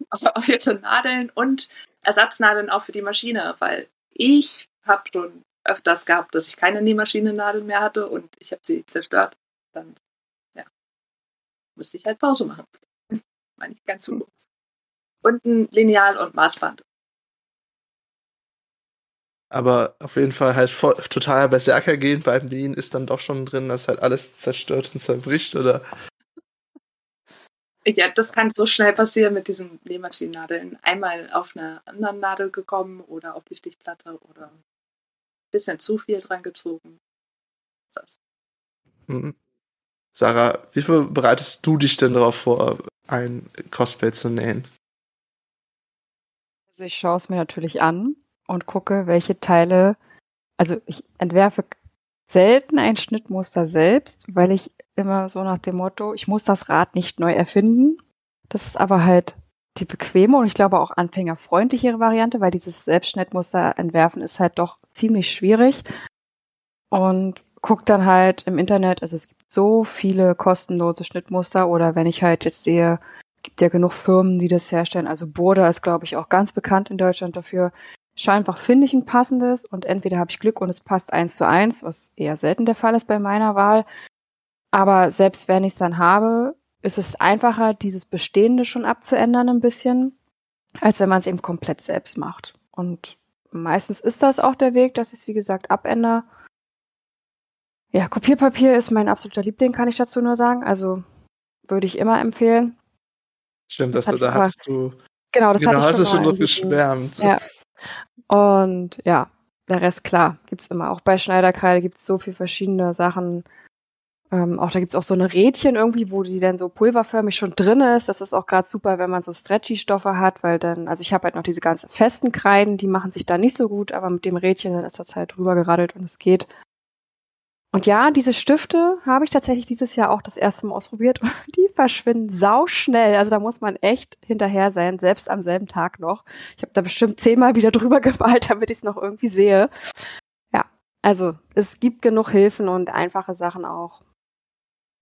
eure Nadeln und Ersatznadeln auch für die Maschine, weil ich habe schon öfters gehabt, dass ich keine Nähmaschinennadel mehr hatte und ich habe sie zerstört. Dann ja, musste ich halt Pause machen. Meine ich ganz so. Und ein Lineal und Maßband. Aber auf jeden Fall halt voll, total Berserker gehen beim Nähen ist dann doch schon drin, dass halt alles zerstört und zerbricht, oder? Ja, das kann so schnell passieren mit diesen Nähmaschinennadeln. Einmal auf einer anderen Nadel gekommen oder auf die Stichplatte oder ein bisschen zu viel dran gezogen. Das. Mhm. Sarah, wie viel bereitest du dich denn darauf vor, ein Cosplay zu nähen? Also ich schaue es mir natürlich an und gucke, welche Teile, also ich entwerfe selten ein Schnittmuster selbst, weil ich immer so nach dem Motto, ich muss das Rad nicht neu erfinden. Das ist aber halt die bequeme und ich glaube auch anfängerfreundlichere Variante, weil dieses Selbstschnittmuster entwerfen ist halt doch ziemlich schwierig. Und guck dann halt im Internet, also es gibt so viele kostenlose Schnittmuster oder wenn ich halt jetzt sehe, gibt ja genug Firmen, die das herstellen. Also Burda ist, glaube ich, auch ganz bekannt in Deutschland dafür. Schau einfach, finde ich ein passendes und entweder habe ich Glück und es passt eins zu eins, was eher selten der Fall ist bei meiner Wahl. Aber selbst wenn ich es dann habe, ist es einfacher, dieses Bestehende schon abzuändern ein bisschen, als wenn man es eben komplett selbst macht. Und meistens ist das auch der Weg, dass ich es, wie gesagt, abändere. Ja, Kopierpapier ist mein absoluter Liebling, kann ich dazu nur sagen. Also würde ich immer empfehlen. Stimmt, das dass du da hast du. Genau, das genau, hast du schon noch geschwärmt. Ja, und ja, der Rest, klar, gibt's immer. Auch bei Schneiderkreide gibt's so viele verschiedene Sachen. Ähm, auch da gibt's auch so eine Rädchen irgendwie, wo die dann so pulverförmig schon drin ist. Das ist auch gerade super, wenn man so Stretchy-Stoffe hat, weil dann, also ich habe halt noch diese ganzen festen Kreiden, die machen sich da nicht so gut, aber mit dem Rädchen dann ist das halt drüber geradelt und es geht. Und ja, diese Stifte habe ich tatsächlich dieses Jahr auch das erste Mal ausprobiert. Die verschwinden sauschnell. Also da muss man echt hinterher sein, selbst am selben Tag noch. Ich habe da bestimmt zehnmal wieder drüber gemalt, damit ich es noch irgendwie sehe. Ja, also es gibt genug Hilfen und einfache Sachen auch.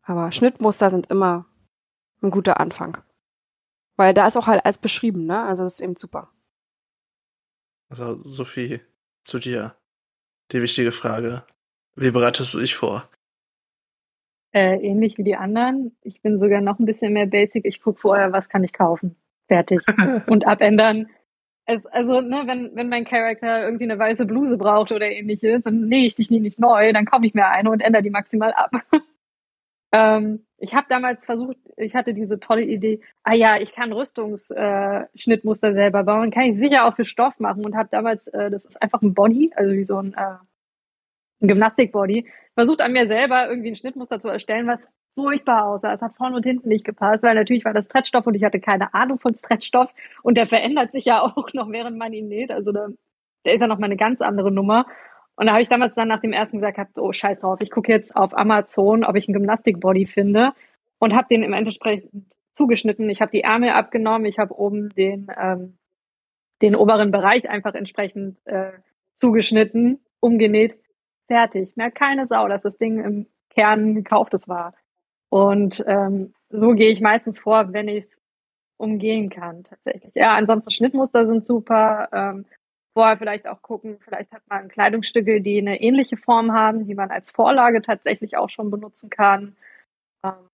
Aber Schnittmuster sind immer ein guter Anfang. Weil da ist auch halt alles beschrieben, ne? Also das ist eben super. Also, Sophie, zu dir. Die wichtige Frage. Wie bereitest du dich vor? Äh, ähnlich wie die anderen. Ich bin sogar noch ein bisschen mehr basic. Ich gucke vorher, was kann ich kaufen. Fertig. Und abändern. Es, also, ne, wenn, wenn mein Charakter irgendwie eine weiße Bluse braucht oder ähnliches, dann nähe ich dich nie nicht neu, dann kaufe ich mir eine und ändere die maximal ab. ähm, ich habe damals versucht, ich hatte diese tolle Idee, ah ja, ich kann Rüstungsschnittmuster äh, selber bauen, kann ich sicher auch für Stoff machen und habe damals, äh, das ist einfach ein Body, also wie so ein äh, ein Gymnastikbody, versucht an mir selber irgendwie ein Schnittmuster zu erstellen, was furchtbar aussah. Es hat vorne und hinten nicht gepasst, weil natürlich war das Stretchstoff und ich hatte keine Ahnung von Stretchstoff und der verändert sich ja auch noch, während man ihn näht. Also der, der ist ja noch mal eine ganz andere Nummer. Und da habe ich damals dann nach dem ersten gesagt, hab, oh scheiß drauf, ich gucke jetzt auf Amazon, ob ich einen Gymnastikbody finde und habe den im Endeffekt zugeschnitten. Ich habe die Ärmel abgenommen, ich habe oben den ähm, den oberen Bereich einfach entsprechend äh, zugeschnitten, umgenäht fertig. Mehr keine Sau, dass das Ding im Kern gekauftes war. Und ähm, so gehe ich meistens vor, wenn ich es umgehen kann, tatsächlich. Ja, ansonsten Schnittmuster sind super. Ähm, vorher vielleicht auch gucken, vielleicht hat man Kleidungsstücke, die eine ähnliche Form haben, die man als Vorlage tatsächlich auch schon benutzen kann. Ähm,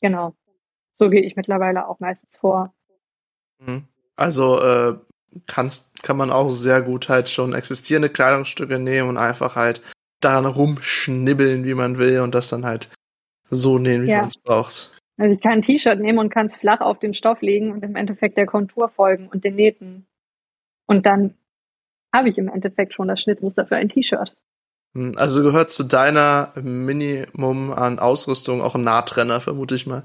genau. So gehe ich mittlerweile auch meistens vor. Mhm. Also äh, kannst, kann man auch sehr gut halt schon existierende Kleidungsstücke nehmen und einfach halt daran rumschnibbeln, wie man will und das dann halt so nähen, wie ja. man es braucht. Also ich kann ein T-Shirt nehmen und kann es flach auf den Stoff legen und im Endeffekt der Kontur folgen und den Nähten. Und dann habe ich im Endeffekt schon das Schnittmuster für ein T-Shirt. Hm, also gehört zu deiner Minimum an Ausrüstung auch ein Nahtrenner, vermute ich mal.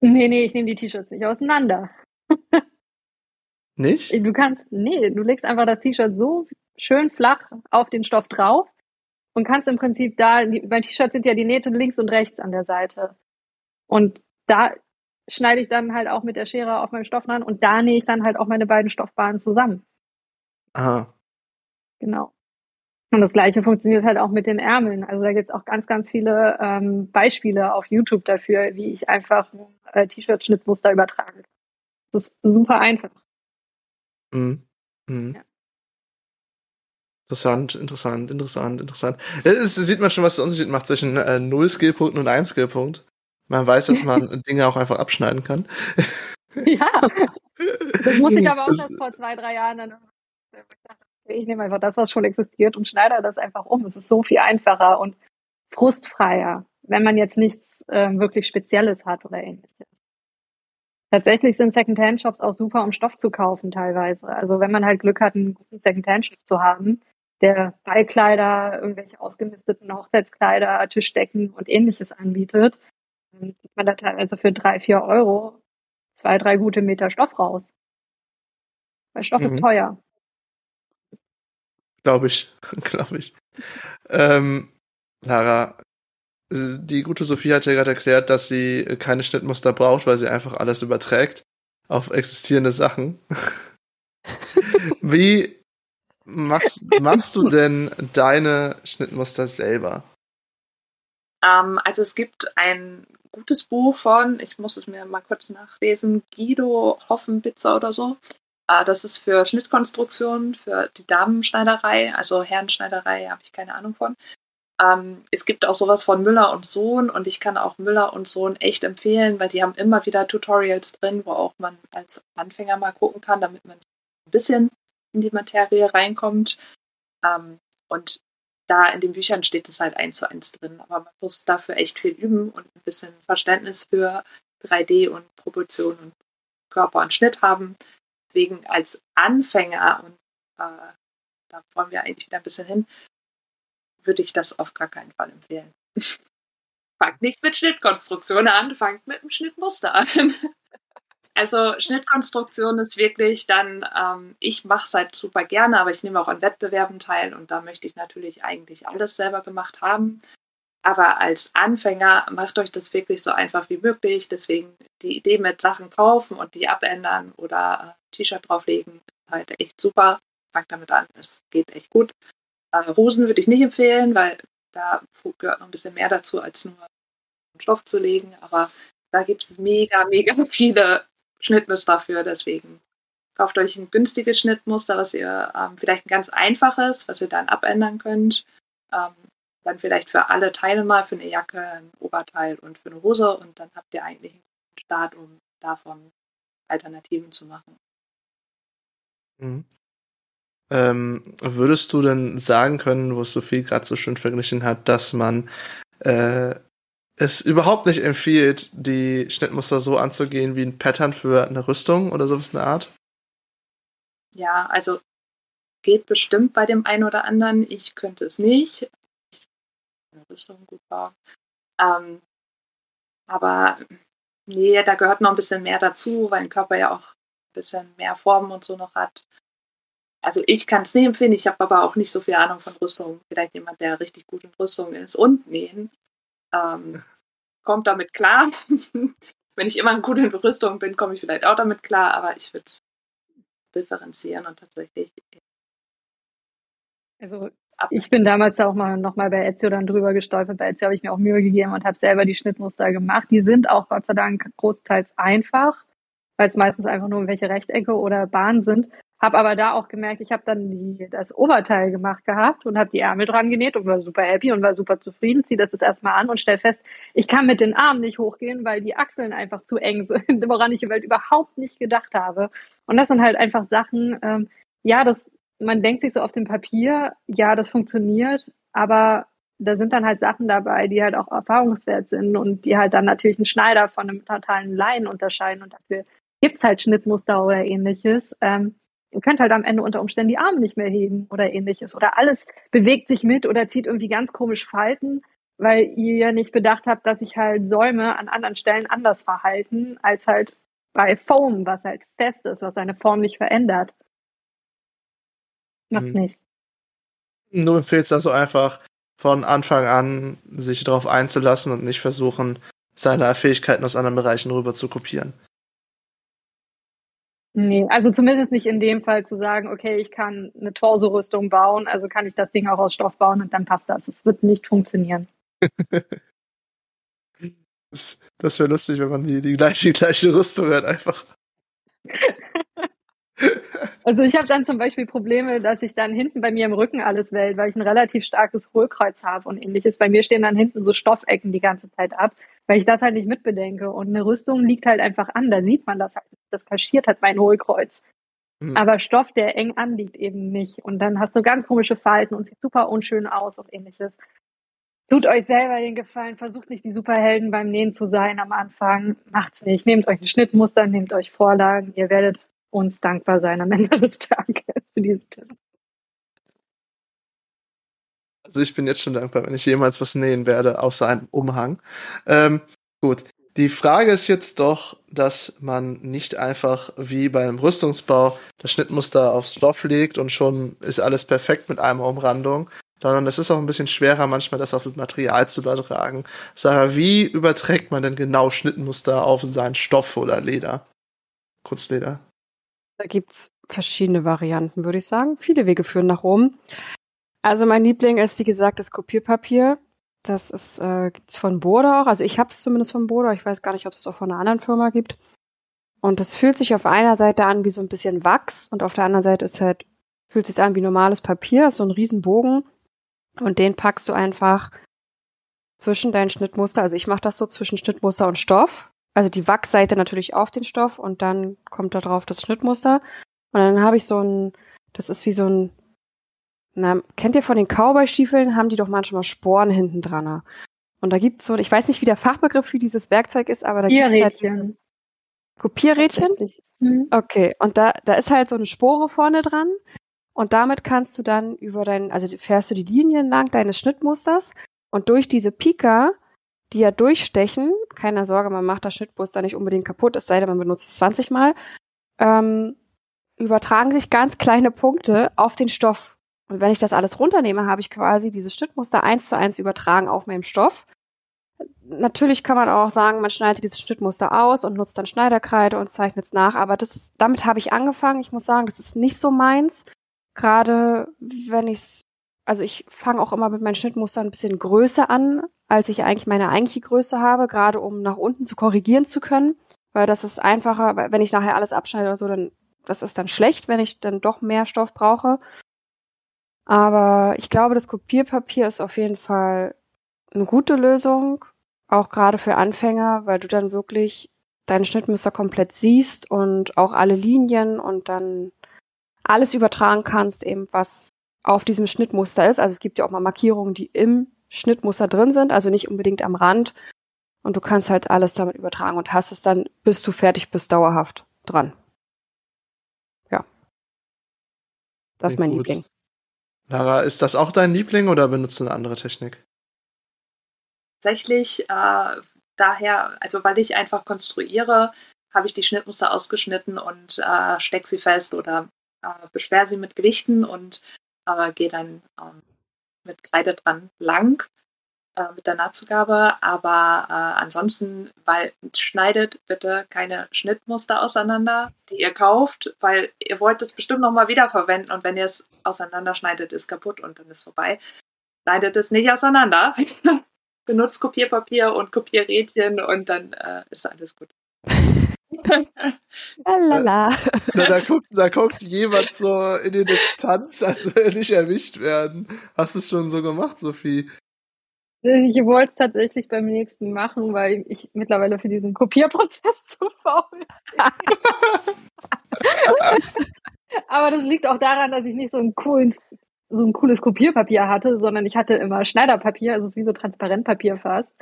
Nee, nee, ich nehme die T-Shirts nicht auseinander. Nicht? Du kannst, nee, du legst einfach das T-Shirt so schön flach auf den Stoff drauf und kannst im Prinzip da, die, beim T-Shirt sind ja die Nähte links und rechts an der Seite. Und da schneide ich dann halt auch mit der Schere auf meinem Stoff ran und da nähe ich dann halt auch meine beiden Stoffbahnen zusammen. Aha. Genau. Und das gleiche funktioniert halt auch mit den Ärmeln. Also da gibt es auch ganz, ganz viele ähm, Beispiele auf YouTube dafür, wie ich einfach ein äh, T-Shirt-Schnittmuster übertrage. Das ist super einfach. Mhm. Mhm. Ja. Interessant, interessant, interessant, interessant. Es sieht man schon, was der Unterschied macht zwischen äh, Null-Skill-Punkten und einem Skill-Punkt. Man weiß, dass man Dinge auch einfach abschneiden kann. ja. Das musste ich aber auch das, erst vor zwei, drei Jahren dann. Ich nehme einfach das, was schon existiert und schneide das einfach um. Es ist so viel einfacher und frustfreier, wenn man jetzt nichts äh, wirklich Spezielles hat oder ähnliches. Tatsächlich sind Secondhand-Shops auch super, um Stoff zu kaufen teilweise. Also wenn man halt Glück hat, einen guten Secondhand-Shop zu haben, der Ballkleider, irgendwelche ausgemisteten Hochzeitskleider, Tischdecken und ähnliches anbietet, dann kriegt man da teilweise für drei, vier Euro zwei, drei gute Meter Stoff raus. Weil Stoff mhm. ist teuer. Glaube ich, glaube ich. Ähm, Lara, die gute Sophie hat ja gerade erklärt, dass sie keine Schnittmuster braucht, weil sie einfach alles überträgt auf existierende Sachen. Wie machst, machst du denn deine Schnittmuster selber? Ähm, also es gibt ein gutes Buch von, ich muss es mir mal kurz nachlesen, Guido Hoffenbitzer oder so. Äh, das ist für Schnittkonstruktion, für die Damenschneiderei, also Herrenschneiderei habe ich keine Ahnung von. Ähm, es gibt auch sowas von Müller und Sohn und ich kann auch Müller und Sohn echt empfehlen, weil die haben immer wieder Tutorials drin, wo auch man als Anfänger mal gucken kann, damit man ein bisschen in die Materie reinkommt. Ähm, und da in den Büchern steht es halt eins zu eins drin, aber man muss dafür echt viel üben und ein bisschen Verständnis für 3D und Proportion und Körper und Schnitt haben. Deswegen als Anfänger, und äh, da wollen wir eigentlich wieder ein bisschen hin, würde ich das auf gar keinen Fall empfehlen. fangt nicht mit Schnittkonstruktion an, fangt mit dem Schnittmuster an. Also Schnittkonstruktion ist wirklich dann, ähm, ich mache es halt super gerne, aber ich nehme auch an Wettbewerben teil und da möchte ich natürlich eigentlich alles selber gemacht haben. Aber als Anfänger macht euch das wirklich so einfach wie möglich. Deswegen die Idee mit Sachen kaufen und die abändern oder äh, T-Shirt drauflegen, ist halt echt super. Fangt damit an, es geht echt gut. Äh, Rosen würde ich nicht empfehlen, weil da gehört noch ein bisschen mehr dazu, als nur Stoff zu legen. Aber da gibt es mega, mega viele Schnittmuster für. Deswegen kauft euch ein günstiges Schnittmuster, was ihr ähm, vielleicht ein ganz einfaches, was ihr dann abändern könnt. Ähm, dann vielleicht für alle Teile mal, für eine Jacke, ein Oberteil und für eine Hose. Und dann habt ihr eigentlich einen guten Start, um davon Alternativen zu machen. Mhm. Ähm, würdest du denn sagen können, wo Sophie gerade so schön verglichen hat, dass man äh, es überhaupt nicht empfiehlt, die Schnittmuster so anzugehen wie ein Pattern für eine Rüstung oder sowas in der Art? Ja, also geht bestimmt bei dem einen oder anderen. Ich könnte es nicht. Ich eine Rüstung gut bauen. Ähm, aber nee, da gehört noch ein bisschen mehr dazu, weil ein Körper ja auch ein bisschen mehr Formen und so noch hat. Also ich kann es nicht empfehlen, ich habe aber auch nicht so viel Ahnung von Rüstung. Vielleicht jemand, der richtig gut in Rüstung ist und nähen, ähm, kommt damit klar. Wenn ich immer gut in Rüstung bin, komme ich vielleicht auch damit klar, aber ich würde es differenzieren und tatsächlich. Also ich bin damals auch mal noch mal bei Ezio dann drüber gestolpert. Bei Ezio habe ich mir auch Mühe gegeben und habe selber die Schnittmuster gemacht. Die sind auch Gott sei Dank großteils einfach, weil es meistens einfach nur irgendwelche Rechtecke oder Bahnen sind. Habe aber da auch gemerkt, ich habe dann die, das Oberteil gemacht gehabt und habe die Ärmel dran genäht und war super happy und war super zufrieden. Ziehe das jetzt erstmal an und stell fest, ich kann mit den Armen nicht hochgehen, weil die Achseln einfach zu eng sind, woran ich Welt überhaupt nicht gedacht habe. Und das sind halt einfach Sachen, ähm, ja, das, man denkt sich so auf dem Papier, ja, das funktioniert, aber da sind dann halt Sachen dabei, die halt auch erfahrungswert sind und die halt dann natürlich einen Schneider von einem totalen Laien unterscheiden und dafür gibt's halt Schnittmuster oder ähnliches. Ähm, ihr könnt halt am Ende unter Umständen die Arme nicht mehr heben oder ähnliches. Oder alles bewegt sich mit oder zieht irgendwie ganz komisch Falten, weil ihr nicht bedacht habt, dass sich halt Säume an anderen Stellen anders verhalten, als halt bei Foam, was halt fest ist, was seine Form nicht verändert. Macht's mhm. nicht. Du empfehlst also einfach von Anfang an, sich darauf einzulassen und nicht versuchen, seine Fähigkeiten aus anderen Bereichen rüber zu kopieren. Nee, also zumindest nicht in dem Fall zu sagen, okay, ich kann eine Torso-Rüstung bauen, also kann ich das Ding auch aus Stoff bauen und dann passt das. Es wird nicht funktionieren. das, das wäre lustig, wenn man die, die, gleiche, die gleiche Rüstung hat, einfach. Also ich habe dann zum Beispiel Probleme, dass ich dann hinten bei mir im Rücken alles wählt, weil ich ein relativ starkes Hohlkreuz habe und ähnliches. Bei mir stehen dann hinten so Stoffecken die ganze Zeit ab, weil ich das halt nicht mitbedenke. Und eine Rüstung liegt halt einfach an, da sieht man das halt. Das kaschiert hat mein Hohlkreuz. Mhm. Aber Stoff, der eng anliegt, eben nicht. Und dann hast du ganz komische Falten und sieht super unschön aus und ähnliches. Tut euch selber den Gefallen, versucht nicht die Superhelden beim Nähen zu sein am Anfang. Macht's nicht. Nehmt euch ein Schnittmuster, nehmt euch Vorlagen. Ihr werdet uns dankbar sein am Ende des Tages für diesen Tipp. Also ich bin jetzt schon dankbar, wenn ich jemals was nähen werde, außer einem Umhang. Ähm, gut. Die Frage ist jetzt doch, dass man nicht einfach wie beim Rüstungsbau das Schnittmuster aufs Stoff legt und schon ist alles perfekt mit einer Umrandung, sondern es ist auch ein bisschen schwerer, manchmal das auf das Material zu übertragen. Sarah, wie überträgt man denn genau Schnittmuster auf seinen Stoff oder Leder? Kurzleder. Da gibt es verschiedene Varianten, würde ich sagen. Viele Wege führen nach Rom. Also mein Liebling ist, wie gesagt, das Kopierpapier. Das ist, äh, gibt's von Boda auch. Also ich habe es zumindest von Boda. Ich weiß gar nicht, ob es auch von einer anderen Firma gibt. Und das fühlt sich auf einer Seite an wie so ein bisschen Wachs und auf der anderen Seite ist halt, fühlt sich an wie normales Papier, so ein Riesenbogen. Und den packst du einfach zwischen deinen Schnittmuster. Also ich mache das so zwischen Schnittmuster und Stoff also die Wachsseite natürlich auf den Stoff und dann kommt da drauf das Schnittmuster. Und dann habe ich so ein, das ist wie so ein, na, kennt ihr von den Cowboy-Stiefeln, haben die doch manchmal Sporen hinten dran. Und da gibt's so, ich weiß nicht, wie der Fachbegriff für dieses Werkzeug ist, aber da gibt's halt so Kopierrädchen. Mhm. Okay, und da, da ist halt so eine Spore vorne dran. Und damit kannst du dann über dein, also fährst du die Linien lang deines Schnittmusters und durch diese Pika die ja durchstechen, keine Sorge, man macht das Schnittmuster nicht unbedingt kaputt, es sei denn, man benutzt es 20 Mal, ähm, übertragen sich ganz kleine Punkte auf den Stoff. Und wenn ich das alles runternehme, habe ich quasi dieses Schnittmuster eins zu eins übertragen auf meinem Stoff. Natürlich kann man auch sagen, man schneidet dieses Schnittmuster aus und nutzt dann Schneiderkreide und zeichnet es nach. Aber das, damit habe ich angefangen. Ich muss sagen, das ist nicht so meins. Gerade wenn ich es, also ich fange auch immer mit meinen Schnittmustern ein bisschen größer an, als ich eigentlich meine eigentliche Größe habe, gerade um nach unten zu korrigieren zu können. Weil das ist einfacher, wenn ich nachher alles abschneide oder so, dann das ist dann schlecht, wenn ich dann doch mehr Stoff brauche. Aber ich glaube, das Kopierpapier ist auf jeden Fall eine gute Lösung, auch gerade für Anfänger, weil du dann wirklich deine Schnittmuster komplett siehst und auch alle Linien und dann alles übertragen kannst, eben was auf diesem Schnittmuster ist. Also es gibt ja auch mal Markierungen, die im Schnittmuster drin sind, also nicht unbedingt am Rand. Und du kannst halt alles damit übertragen und hast es dann, bis du fertig bist, dauerhaft dran. Ja. Das ist mein. Liebling. Lara, ist das auch dein Liebling oder benutzt du eine andere Technik? Tatsächlich, äh, daher, also weil ich einfach konstruiere, habe ich die Schnittmuster ausgeschnitten und äh, steck sie fest oder äh, beschwer sie mit Gewichten und äh, gehe dann ähm, mit Kreide dran lang äh, mit der Nahtzugabe. Aber äh, ansonsten, weil schneidet bitte keine Schnittmuster auseinander, die ihr kauft, weil ihr wollt es bestimmt nochmal wiederverwenden und wenn ihr es auseinanderschneidet, ist kaputt und dann ist vorbei. Schneidet es nicht auseinander. Benutzt Kopierpapier und Kopierrädchen und dann äh, ist alles gut. Lalala. Ja, da, guckt, da guckt jemand so in die Distanz, als will er nicht erwischt werden. Hast du es schon so gemacht, Sophie? Ich wollte es tatsächlich beim nächsten machen, weil ich mittlerweile für diesen Kopierprozess zu faul bin. Aber das liegt auch daran, dass ich nicht so ein cooles, so ein cooles Kopierpapier hatte, sondern ich hatte immer Schneiderpapier, also es ist wie so Transparentpapier fast.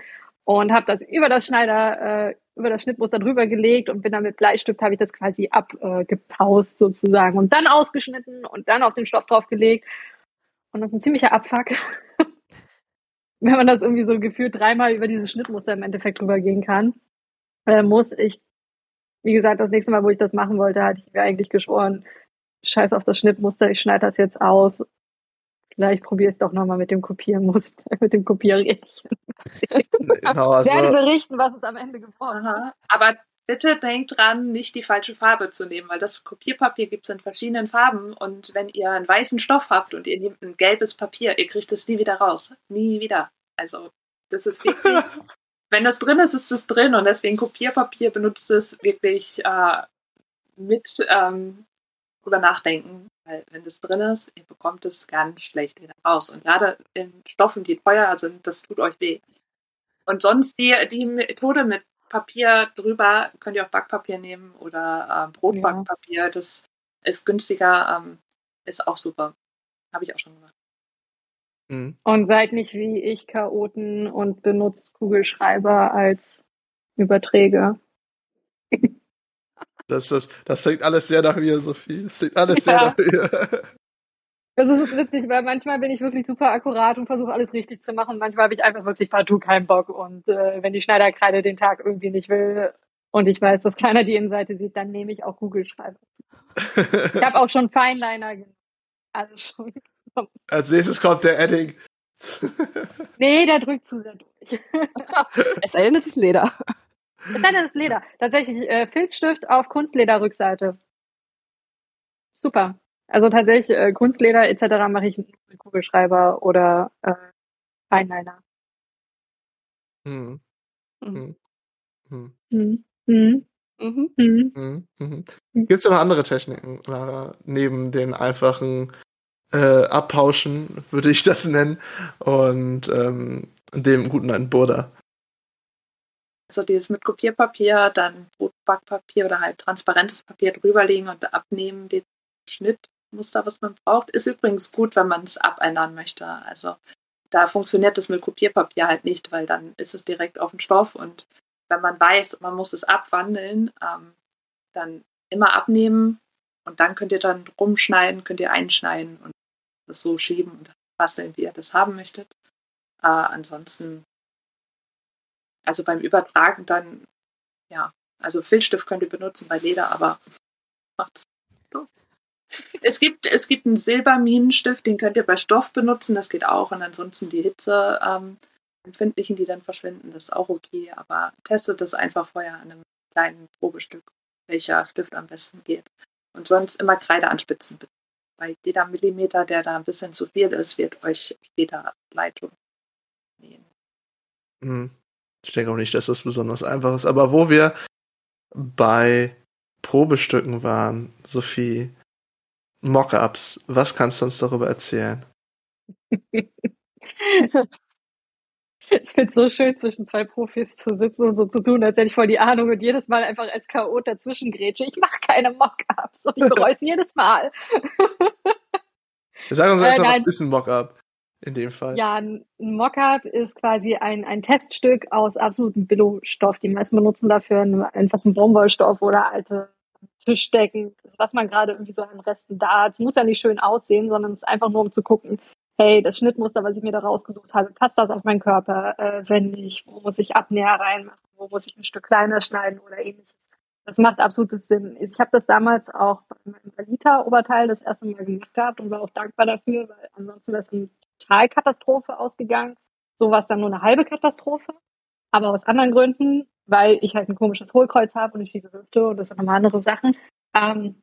Und habe das über das Schneider, äh, über das Schnittmuster drüber gelegt und bin dann mit Bleistift habe ich das quasi abgepaust äh, sozusagen und dann ausgeschnitten und dann auf den Stoff draufgelegt. Und das ist ein ziemlicher Abfuck. Wenn man das irgendwie so gefühlt dreimal über dieses Schnittmuster im Endeffekt drüber gehen kann, äh, muss ich, wie gesagt, das nächste Mal, wo ich das machen wollte, hatte ich mir eigentlich geschworen, scheiß auf das Schnittmuster, ich schneide das jetzt aus. Vielleicht probiere ich es doch nochmal mit dem Kopiermuster, mit dem Kopierrädchen. Genau, also, Ich werde berichten, was es am Ende geworden ist. Aha. Aber bitte denkt dran, nicht die falsche Farbe zu nehmen, weil das Kopierpapier gibt es in verschiedenen Farben und wenn ihr einen weißen Stoff habt und ihr nehmt ein gelbes Papier, ihr kriegt es nie wieder raus. Nie wieder. Also das ist wirklich, wenn das drin ist, ist es drin und deswegen Kopierpapier benutzt es wirklich äh, mit ähm, drüber nachdenken, weil wenn das drin ist, ihr bekommt es ganz schlecht wieder raus. Und gerade in Stoffen, die teuer sind, das tut euch weh. Und sonst die, die Methode mit Papier drüber könnt ihr auch Backpapier nehmen oder äh, Brotbackpapier. Das ist günstiger, ähm, ist auch super. Habe ich auch schon gemacht. mh. Und seid nicht wie ich Chaoten und benutzt Kugelschreiber als Überträger. das, das, das klingt alles sehr nach mir, Sophie. Das klingt alles sehr Ja. nach mir. Das ist witzig, weil manchmal bin ich wirklich super akkurat und versuche alles richtig zu machen. Manchmal habe ich einfach wirklich partout keinen Bock. Und äh, wenn die Schneiderkreide den Tag irgendwie nicht will und ich weiß, dass keiner die Innenseite sieht, dann nehme ich auch Kugelschreiber. Ich habe auch schon Feinliner genommen. Alles schon. Als nächstes kommt der Edding. Nee, der drückt zu sehr durch. Es sei denn, es ist Leder. Nein, das ist Leder. Tatsächlich äh, Filzstift auf Kunstlederrückseite. Super. Also tatsächlich äh, Kunstleder etc. mache ich mit Kugelschreiber oder äh, Feinliner. Hm, Mhm. hm, Mhm. Mhm. Mhm. Mhm. hm, hm. Gibt es noch andere Techniken, Lara, neben den einfachen äh, Abpauschen, würde ich das nennen, und ähm, dem guten alten Burda? Also dieses mit Kopierpapier, dann Brotbackpapier oder halt transparentes Papier drüberlegen und abnehmen, den Schnittmuster, was man braucht. Ist übrigens gut, wenn man es abändern möchte. Also da funktioniert das mit Kopierpapier halt nicht, weil dann ist es direkt auf dem Stoff und wenn man weiß, man muss es abwandeln, ähm, dann immer abnehmen und dann könnt ihr dann rumschneiden, könnt ihr einschneiden und das so schieben und basteln, wie ihr das haben möchtet. Äh, ansonsten also beim Übertragen dann, ja, also Filzstift könnt ihr benutzen bei Leder, aber macht's. So. Es gibt, es gibt einen Silberminenstift, den könnt ihr bei Stoff benutzen, das geht auch. Und ansonsten die Hitze ähm, empfindlichen, die dann verschwinden, das ist auch okay. Aber testet das einfach vorher an einem kleinen Probestück, welcher Stift am besten geht. Und sonst immer Kreide anspitzen. Bei jeder Millimeter, der da ein bisschen zu viel ist, wird euch später Leitung nehmen. Hm. Ich denke auch nicht, dass das besonders einfach ist. Aber wo wir bei Probestücken waren, Sophie, Mockups, was kannst du uns darüber erzählen? Ich finde es so schön, zwischen zwei Profis zu sitzen und so zu tun, als hätte ich voll die Ahnung und jedes Mal einfach als K.O. dazwischen grätsche. Ich mache keine Mockups und ich bereue es jedes Mal. Sag uns Äh, erstmal, was nein. ist ein Mockup in dem Fall? Ja, ein Mockup ist quasi ein, ein Teststück aus absolutem Billo-Stoff. Die meisten benutzen dafür einen, einfach einen Baumwollstoff oder alte Tischdecken, das, was man gerade irgendwie so an Resten da hat. Es muss ja nicht schön aussehen, sondern es ist einfach nur, um zu gucken, hey, das Schnittmuster, was ich mir da rausgesucht habe, passt das auf meinen Körper? Äh, wenn nicht, wo muss ich Abnäher reinmachen? Wo muss ich ein Stück kleiner schneiden oder ähnliches? Das macht absolutes Sinn. Ich habe das damals auch bei meinem Valita-Oberteil das erste Mal gemacht gehabt und war auch dankbar dafür, weil ansonsten wäre es eine Totalkatastrophe ausgegangen. So war es dann nur eine halbe Katastrophe. Aber aus anderen Gründen, weil ich halt ein komisches Hohlkreuz habe und ich viel Hüfte und das sind nochmal andere Sachen. Ähm,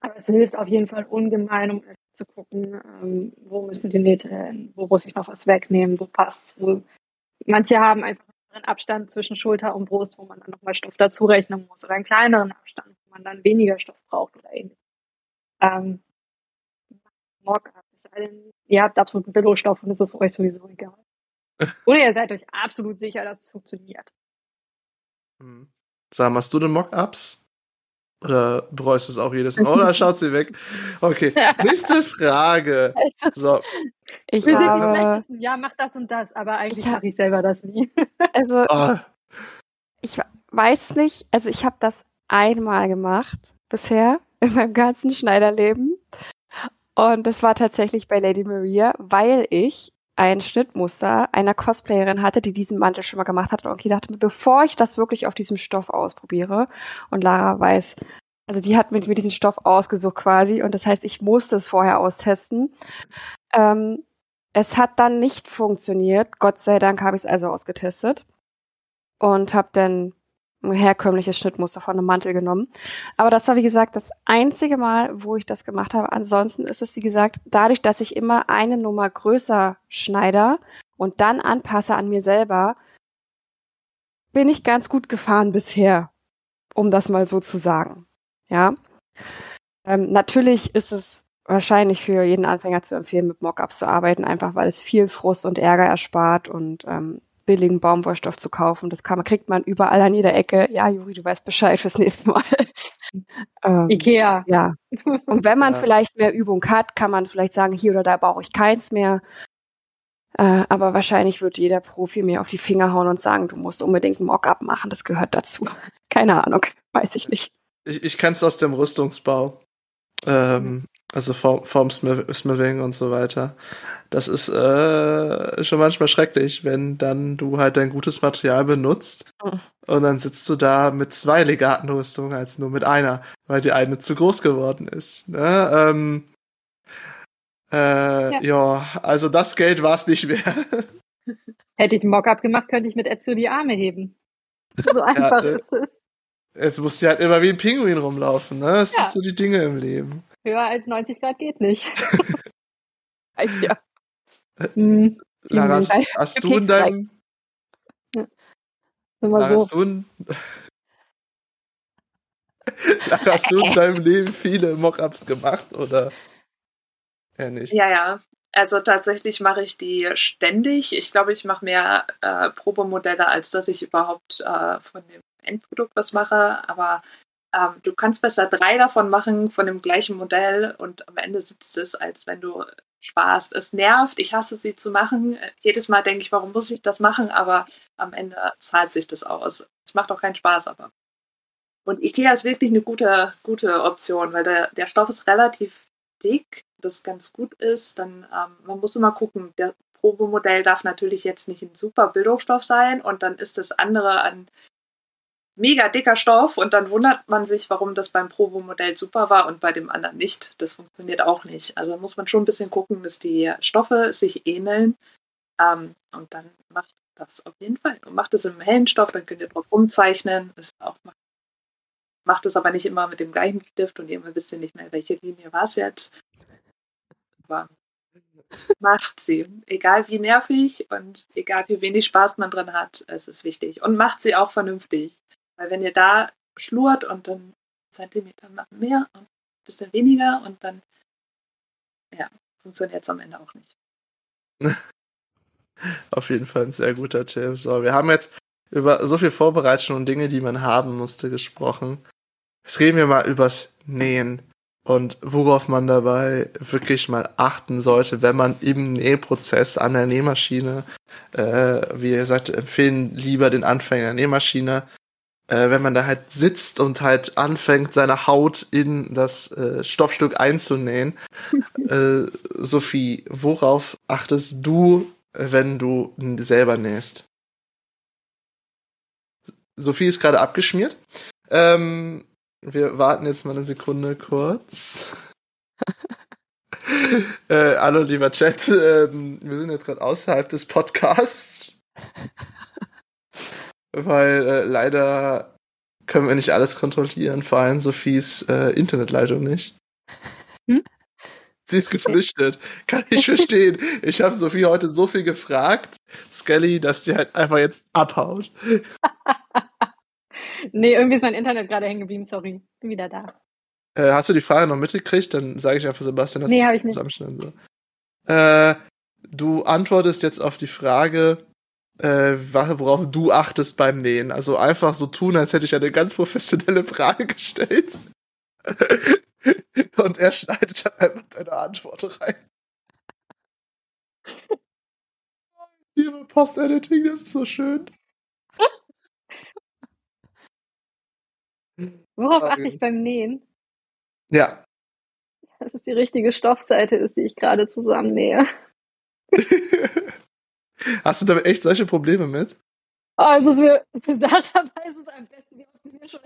aber es hilft auf jeden Fall ungemein, um zu gucken, ähm, wo müssen die Nähte hin, wo muss ich noch was wegnehmen, wo passt wo Manche haben einfach einen Abstand zwischen Schulter und Brust, wo man dann nochmal Stoff dazu rechnen muss oder einen kleineren Abstand, wo man dann weniger Stoff braucht oder ähnliches. Ähm, Mock-up, es sei denn, ihr habt absoluten Billo-Stoff und es ist euch sowieso egal. Oder ihr seid euch absolut sicher, dass es funktioniert. Hm. Sag, machst du denn Mockups? Oder bereust du es auch jedes Mal? Oder schaut sie weg? Okay, nächste Frage. So, Ich Wir sind nicht habe, schlecht wissen, ja, mach das und das, aber eigentlich mache ich selber das nie. also oh, ich weiß nicht, also ich habe das einmal gemacht bisher in meinem ganzen Schneiderleben. Und das war tatsächlich bei Lady Maria, weil ich ein Schnittmuster einer Cosplayerin hatte, die diesen Mantel schon mal gemacht hat. Und ich dachte mir, bevor ich das wirklich auf diesem Stoff ausprobiere, und Lara weiß, also die hat mit mir diesen Stoff ausgesucht quasi, und das heißt, ich musste es vorher austesten. Ähm, es hat dann nicht funktioniert. Gott sei Dank habe ich es also ausgetestet und habe dann herkömmliches Schnittmuster von einem Mantel genommen. Aber das war, wie gesagt, das einzige Mal, wo ich das gemacht habe. Ansonsten ist es, wie gesagt, dadurch, dass ich immer eine Nummer größer schneide und dann anpasse an mir selber, bin ich ganz gut gefahren bisher, um das mal so zu sagen. Ja. Ähm, natürlich ist es wahrscheinlich für jeden Anfänger zu empfehlen, mit Mockups zu arbeiten, einfach weil es viel Frust und Ärger erspart und ähm, billigen Baumwollstoff zu kaufen. Das kann kriegt man überall an jeder Ecke. Ja, Juri, du weißt Bescheid fürs nächste Mal. ähm, Ikea. ja. Und wenn man Ja. vielleicht mehr Übung hat, kann man vielleicht sagen, hier oder da brauche ich keins mehr. Äh, aber wahrscheinlich wird jeder Profi mir auf die Finger hauen und sagen, du musst unbedingt ein Mockup machen, das gehört dazu. Keine Ahnung, weiß ich nicht. ich, ich kenne es aus dem Rüstungsbau. Ähm, also vom, vom Smith- Smithing und so weiter. Das ist äh, schon manchmal schrecklich, wenn dann du halt dein gutes Material benutzt Mhm. und dann sitzt du da mit zwei Legatenrüstungen als nur mit einer, weil die eine zu groß geworden ist. Ne? Ähm, äh, ja. also das Geld war es nicht mehr. Hätte ich einen Mockup gemacht, könnte ich mit Ezio die Arme heben. So einfach äh, ist es. Jetzt musst du halt immer wie ein Pinguin rumlaufen. Ne? Das Ja. sind so die Dinge im Leben. Höher als 90 Grad geht nicht. Ja. Hm, Lara, hast, hast Du in deinem immer Lara, hast so. du in, Lara, hast du in deinem Leben viele Mockups gemacht oder eher nicht? Ja, ja. Also tatsächlich mache ich die ständig. Ich glaube, ich mache mehr äh, Probemodelle, als dass ich überhaupt äh, von dem Endprodukt was mache. Aber ähm, du kannst besser drei davon machen von dem gleichen Modell und am Ende sitzt es, als wenn du sparst. Es nervt, ich hasse sie zu machen. Jedes Mal denke ich, warum muss ich das machen? Aber am Ende zahlt sich das aus. Es macht auch keinen Spaß, aber. Und Ikea ist wirklich eine gute, gute Option, weil der, der Stoff ist relativ dick, das ganz gut ist. Dann, ähm, man muss immer gucken, der Probemodell darf natürlich jetzt nicht ein super Bildungsstoff sein und dann ist das andere ein mega dicker Stoff und dann wundert man sich, warum das beim Probemodell super war und bei dem anderen nicht. Das funktioniert auch nicht. Also muss man schon ein bisschen gucken, dass die Stoffe sich ähneln ähm, und dann macht das auf jeden Fall. Und macht es im hellen Stoff, dann könnt ihr drauf rumzeichnen. Das auch macht, macht es aber nicht immer mit dem gleichen Stift und irgendwann wisst ihr nicht mehr, welche Linie war es jetzt. Aber macht sie. Egal wie nervig und egal wie wenig Spaß man drin hat, es ist wichtig. Und macht sie auch vernünftig. Weil wenn ihr da schlurt und dann Zentimeter mehr und ein bisschen weniger und dann, ja, funktioniert es am Ende auch nicht. Auf jeden Fall ein sehr guter Tipp. So, wir haben jetzt über so viel Vorbereitung und Dinge, die man haben musste, gesprochen. Jetzt reden wir mal übers Nähen und worauf man dabei wirklich mal achten sollte, wenn man im Nähprozess an der Nähmaschine, äh, wie ihr sagt, empfehlen lieber den Anfänger der Nähmaschine, äh, wenn man da halt sitzt und halt anfängt, seine Haut in das äh, Stoffstück einzunähen. äh, Sophie, worauf achtest du, wenn du selber nähst? Sophie ist gerade abgeschmiert. Ähm, wir warten jetzt mal eine Sekunde kurz. äh, hallo, lieber Chat. Ähm, wir sind jetzt gerade außerhalb des Podcasts. Weil äh, leider können wir nicht alles kontrollieren, vor allem Sophies äh, Internetleitung nicht. Hm? Sie ist geflüchtet. Kann ich verstehen. Ich habe Sophie heute so viel gefragt, Skelly, dass die halt einfach jetzt abhaut. nee, irgendwie ist mein Internet gerade hängen geblieben, sorry. Bin wieder da. Äh, hast du die Frage noch mitgekriegt? Dann sage ich einfach Sebastian, dass nee, ich zusammenschneiden soll. Äh, du antwortest jetzt auf die Frage, äh, worauf du achtest beim Nähen. Also einfach so tun, als hätte ich eine ganz professionelle Frage gestellt. Und er schneidet dann einfach deine Antwort rein. Liebe Post-Editing, das ist so schön. Worauf achte ich beim Nähen? Ja. Dass es die richtige Stoffseite ist, die ich gerade zusammennähe. Hast du damit echt solche Probleme mit? Oh, also für, für Sarah weiß es am besten, wie oft sie mir schon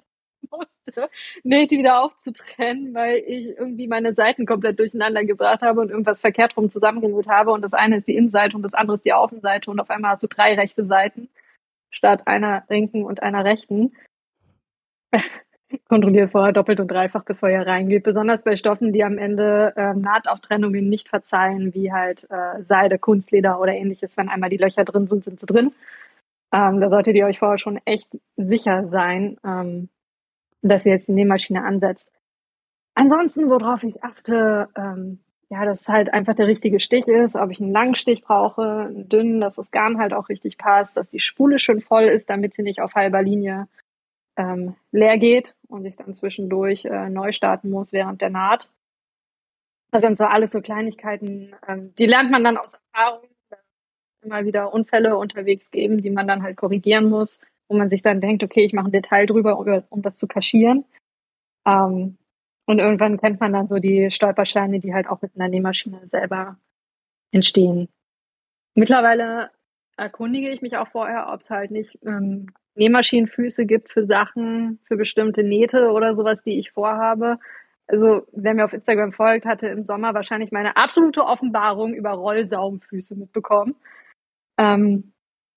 musste, Nähte wieder aufzutrennen, weil ich irgendwie meine Seiten komplett durcheinander gebracht habe und irgendwas verkehrt rum zusammengenäht habe. Und das eine ist die Innenseite und das andere ist die Außenseite. Und auf einmal hast du drei rechte Seiten statt einer linken und einer rechten. Kontrolliere vorher doppelt und dreifach, bevor ihr reingeht. Besonders bei Stoffen, die am Ende äh, Nahtauftrännungen nicht verzeihen, wie halt äh, Seide, Kunstleder oder ähnliches. Wenn einmal die Löcher drin sind, sind sie drin. Ähm, da solltet ihr euch vorher schon echt sicher sein, ähm, dass ihr jetzt die Nähmaschine ansetzt. Ansonsten, worauf ich achte, ähm, ja, dass es halt einfach der richtige Stich ist, ob ich einen langen Stich brauche, einen dünnen, dass das Garn halt auch richtig passt, dass die Spule schön voll ist, damit sie nicht auf halber Linie ähm, leer geht und ich dann zwischendurch äh, neu starten muss während der Naht. Das sind so alles so Kleinigkeiten, ähm, die lernt man dann aus Erfahrung. Immer wieder Unfälle unterwegs geben, die man dann halt korrigieren muss, wo man sich dann denkt, okay, ich mache ein Detail drüber, um, das zu kaschieren. Ähm, und irgendwann kennt man dann so die Stolperscheine, die halt auch mit einer Nähmaschine selber entstehen. Mittlerweile erkundige ich mich auch vorher, ob es halt nicht ähm, Nähmaschinenfüße gibt für Sachen, für bestimmte Nähte oder sowas, die ich vorhabe. Also, wer mir auf Instagram folgt, hatte im Sommer wahrscheinlich meine absolute Offenbarung über Rollsaumfüße mitbekommen. Ähm,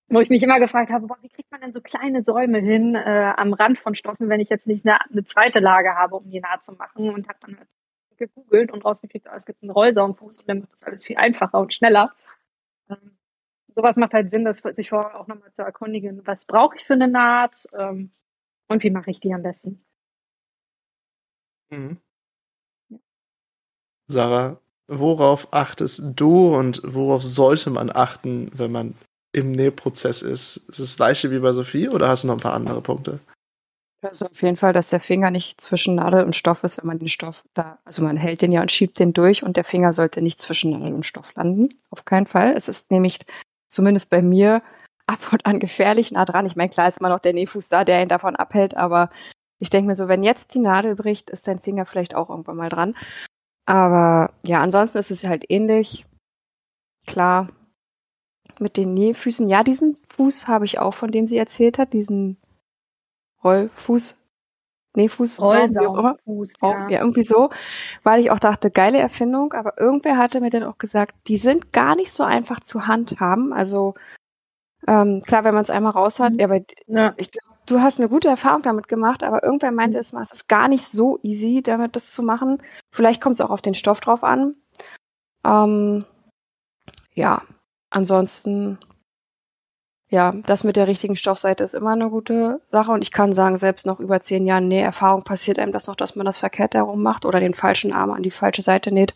wo ich mich immer gefragt habe, boah, wie kriegt man denn so kleine Säume hin äh, am Rand von Stoffen, wenn ich jetzt nicht eine, eine zweite Lage habe, um die Naht zu machen und habe dann halt gegoogelt und rausgekriegt, oh, es gibt einen Rollsaumfuß und dann macht das alles viel einfacher und schneller. Sowas macht halt Sinn, das sich vorher auch nochmal zu erkundigen, was brauche ich für eine Naht ähm, und wie mache ich die am besten. Mhm. Sarah, worauf achtest du und worauf sollte man achten, wenn man im Nähprozess ist? Ist es das gleiche wie bei Sophie oder hast du noch ein paar andere Punkte? Also auf jeden Fall, dass der Finger nicht zwischen Nadel und Stoff ist, wenn man den Stoff da, also man hält den ja und schiebt den durch und der Finger sollte nicht zwischen Nadel und Stoff landen. Auf keinen Fall. Es ist nämlich zumindest bei mir ab und an gefährlich nah dran. Ich meine, klar ist immer noch der Nähfuß da, der ihn davon abhält, aber ich denke mir so, wenn jetzt die Nadel bricht, ist dein Finger vielleicht auch irgendwann mal dran. Aber ja, ansonsten ist es halt ähnlich. Klar, mit den Nähfüßen. Ja, diesen Fuß habe ich auch, von dem sie erzählt hat, diesen Rollfuß, Nähfuß, Rollsaumfuß, ja. ja. irgendwie so, weil ich auch dachte, geile Erfindung, aber irgendwer hatte mir dann auch gesagt, die sind gar nicht so einfach zu handhaben. Also ähm, klar, wenn man es einmal raus hat, mhm. aber ja. ich glaube, du hast eine gute Erfahrung damit gemacht, aber irgendwer meinte mhm. es mal, es ist gar nicht so easy, damit das zu machen. Vielleicht kommt es auch auf den Stoff drauf an. Ähm, ja, ansonsten, ja, das mit der richtigen Stoffseite ist immer eine gute Sache und ich kann sagen, selbst noch über zehn Jahren Näherfahrung passiert einem das noch, dass man das verkehrt herum macht oder den falschen Arm an die falsche Seite näht.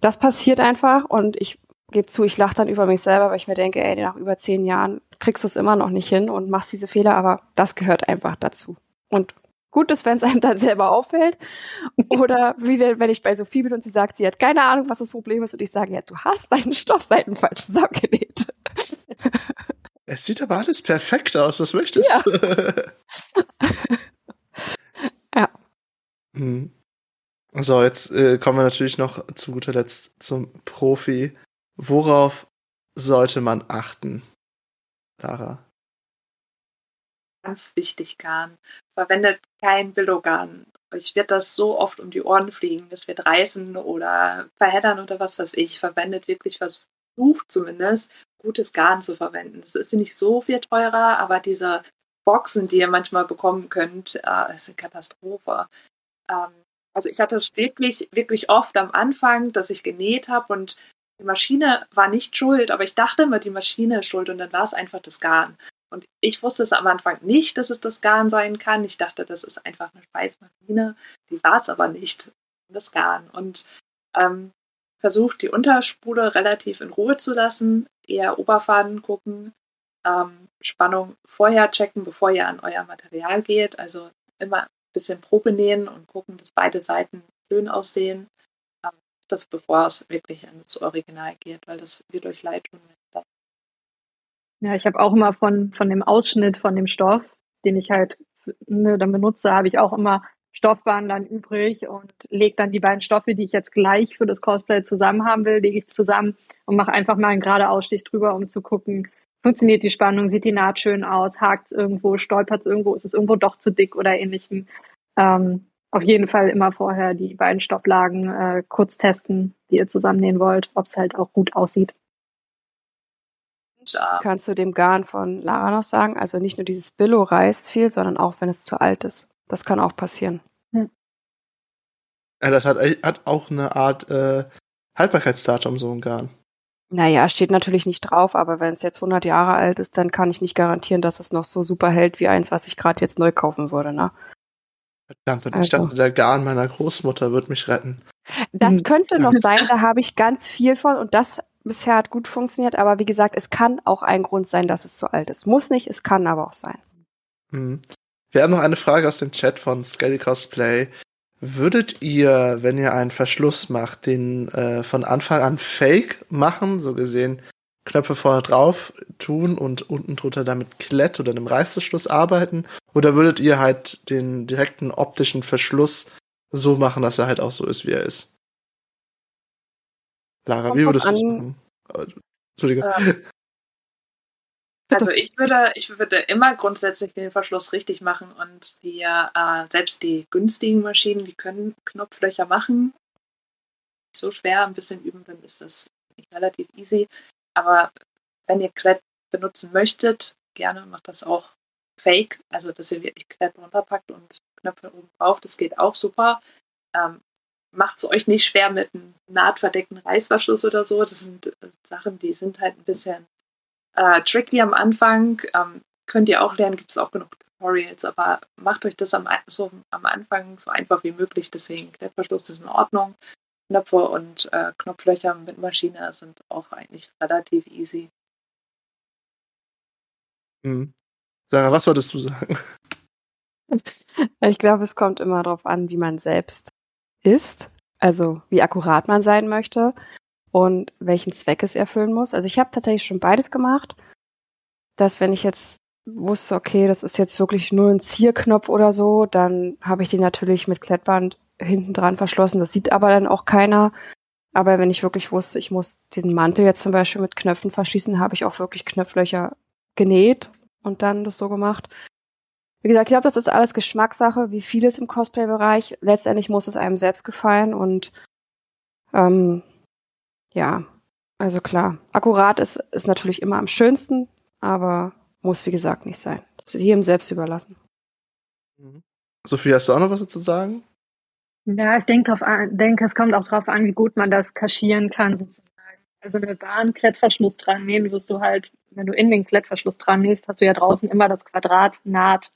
Das passiert einfach und ich gebe zu, ich lache dann über mich selber, weil ich mir denke, ey, nach über zehn Jahren kriegst du es immer noch nicht hin und machst diese Fehler, aber das gehört einfach dazu. Und gut ist, wenn es einem dann selber auffällt. Oder wie wenn ich bei Sophie bin und sie sagt, sie hat keine Ahnung, was das Problem ist und ich sage, ja, du hast deinen Stoffseiten falsch zusammengenäht. Es sieht aber alles perfekt aus, was möchtest du? Ja. ja. Hm. So, jetzt äh, kommen wir natürlich noch zu guter Letzt zum Profi. Worauf sollte man achten, Lara? Ganz wichtig, Garn. Verwendet kein Billogarn. Euch wird das so oft um die Ohren fliegen. Das wird reißen oder verheddern oder was weiß ich. Verwendet wirklich, versucht zumindest, gutes Garn zu verwenden. Das ist nicht so viel teurer, aber diese Boxen, die ihr manchmal bekommen könnt, äh, ist eine Katastrophe. Ähm, also ich hatte es wirklich, wirklich oft am Anfang, dass ich genäht habe und die Maschine war nicht schuld, aber ich dachte immer, die Maschine ist schuld und dann war es einfach das Garn. Und ich wusste es am Anfang nicht, dass es das Garn sein kann. Ich dachte, das ist einfach eine Schweißmaschine. Die war es aber nicht, das Garn. Und ähm, versucht die Unterspule relativ in Ruhe zu lassen, eher Oberfaden gucken, ähm, Spannung vorher checken, bevor ihr an euer Material geht. Also immer ein bisschen Probe nähen und gucken, dass beide Seiten schön aussehen das, bevor es wirklich ins Original geht, weil das wird euch leid tun. Ja, ich habe auch immer von, von dem Ausschnitt von dem Stoff, den ich halt ne, dann benutze, habe ich auch immer Stoffbahn dann übrig und lege dann die beiden Stoffe, die ich jetzt gleich für das Cosplay zusammen haben will, lege ich zusammen und mache einfach mal einen gerade Ausstich drüber, um zu gucken, funktioniert die Spannung, sieht die Naht schön aus, hakt es irgendwo, stolpert es irgendwo, ist es irgendwo doch zu dick oder ähnlichem. Ähm, auf jeden Fall immer vorher die beiden Stopplagen äh, kurz testen, die ihr zusammennähen wollt, ob es halt auch gut aussieht. Kannst du dem Garn von Lara noch sagen? Also nicht nur dieses Billo reißt viel, sondern auch wenn es zu alt ist. Das kann auch passieren. Hm. Ja, das hat, hat auch eine Art äh, Haltbarkeitsdatum, so ein Garn. Naja, steht natürlich nicht drauf, aber wenn es jetzt 100 Jahre alt ist, dann kann ich nicht garantieren, dass es noch so super hält wie eins, was ich gerade jetzt neu kaufen würde. Ne? Verdammt, also. ich dachte, der Garn meiner Großmutter wird mich retten. Das hm. könnte noch sein, da habe ich ganz viel von und das bisher hat gut funktioniert, aber wie gesagt, es kann auch ein Grund sein, dass es zu alt ist. Muss nicht, es kann aber auch sein. Mhm. Wir haben noch eine Frage aus dem Chat von Skelly Cosplay. Würdet ihr, wenn ihr einen Verschluss macht, den äh, von Anfang an fake machen, so gesehen Knöpfe vorne drauf tun und unten drunter damit Klett oder einem Reißverschluss arbeiten? Oder würdet ihr halt den direkten optischen Verschluss so machen, dass er halt auch so ist, wie er ist? Lara, Kommt wie würdest du es machen? Entschuldige. Ähm, also ich würde, ich würde immer grundsätzlich den Verschluss richtig machen und die, äh, selbst die günstigen Maschinen, die können Knopflöcher machen. So schwer, ein bisschen üben, dann ist das relativ easy. Aber wenn ihr Klett benutzen möchtet, gerne macht das auch fake, also dass ihr wirklich Klett runterpackt und Knöpfe oben drauf, das geht auch super. Ähm, Macht es euch nicht schwer mit einem nahtverdeckten Reißverschluss oder so. Das sind äh, Sachen, die sind halt ein bisschen äh, tricky am Anfang. Ähm, könnt ihr auch lernen, gibt es auch genug Tutorials, aber macht euch das am, so am Anfang so einfach wie möglich. Deswegen Klettverschluss ist in Ordnung. Knöpfe und äh, Knopflöcher mit Maschine sind auch eigentlich relativ easy. Mhm. Sarah, was wolltest du sagen? Ich glaube, es kommt immer darauf an, wie man selbst ist, also wie akkurat man sein möchte und welchen Zweck es erfüllen muss. Also ich habe tatsächlich schon beides gemacht, dass wenn ich jetzt wusste, okay, das ist jetzt wirklich nur ein Zierknopf oder so, dann habe ich den natürlich mit Klettband hinten dran verschlossen. Das sieht aber dann auch keiner. Aber wenn ich wirklich wusste, ich muss diesen Mantel jetzt zum Beispiel mit Knöpfen verschließen, habe ich auch wirklich Knöpflöcher genäht und dann das so gemacht. Wie gesagt, ich glaube, das ist alles Geschmackssache, wie vieles im Cosplay-Bereich. Letztendlich muss es einem selbst gefallen und ähm, ja, also klar, akkurat ist, ist natürlich immer am schönsten, aber muss wie gesagt nicht sein. Das ist jedem selbst überlassen. Mhm. Sophie, hast du auch noch was dazu sagen? Ja, ich denke, denke, es kommt auch darauf an, wie gut man das kaschieren kann, sozusagen. Also eine Bahn Klettverschluss dran nähen, wirst du halt, wenn du in den Klettverschluss dran nähst, hast du ja draußen immer das Quadrat naht,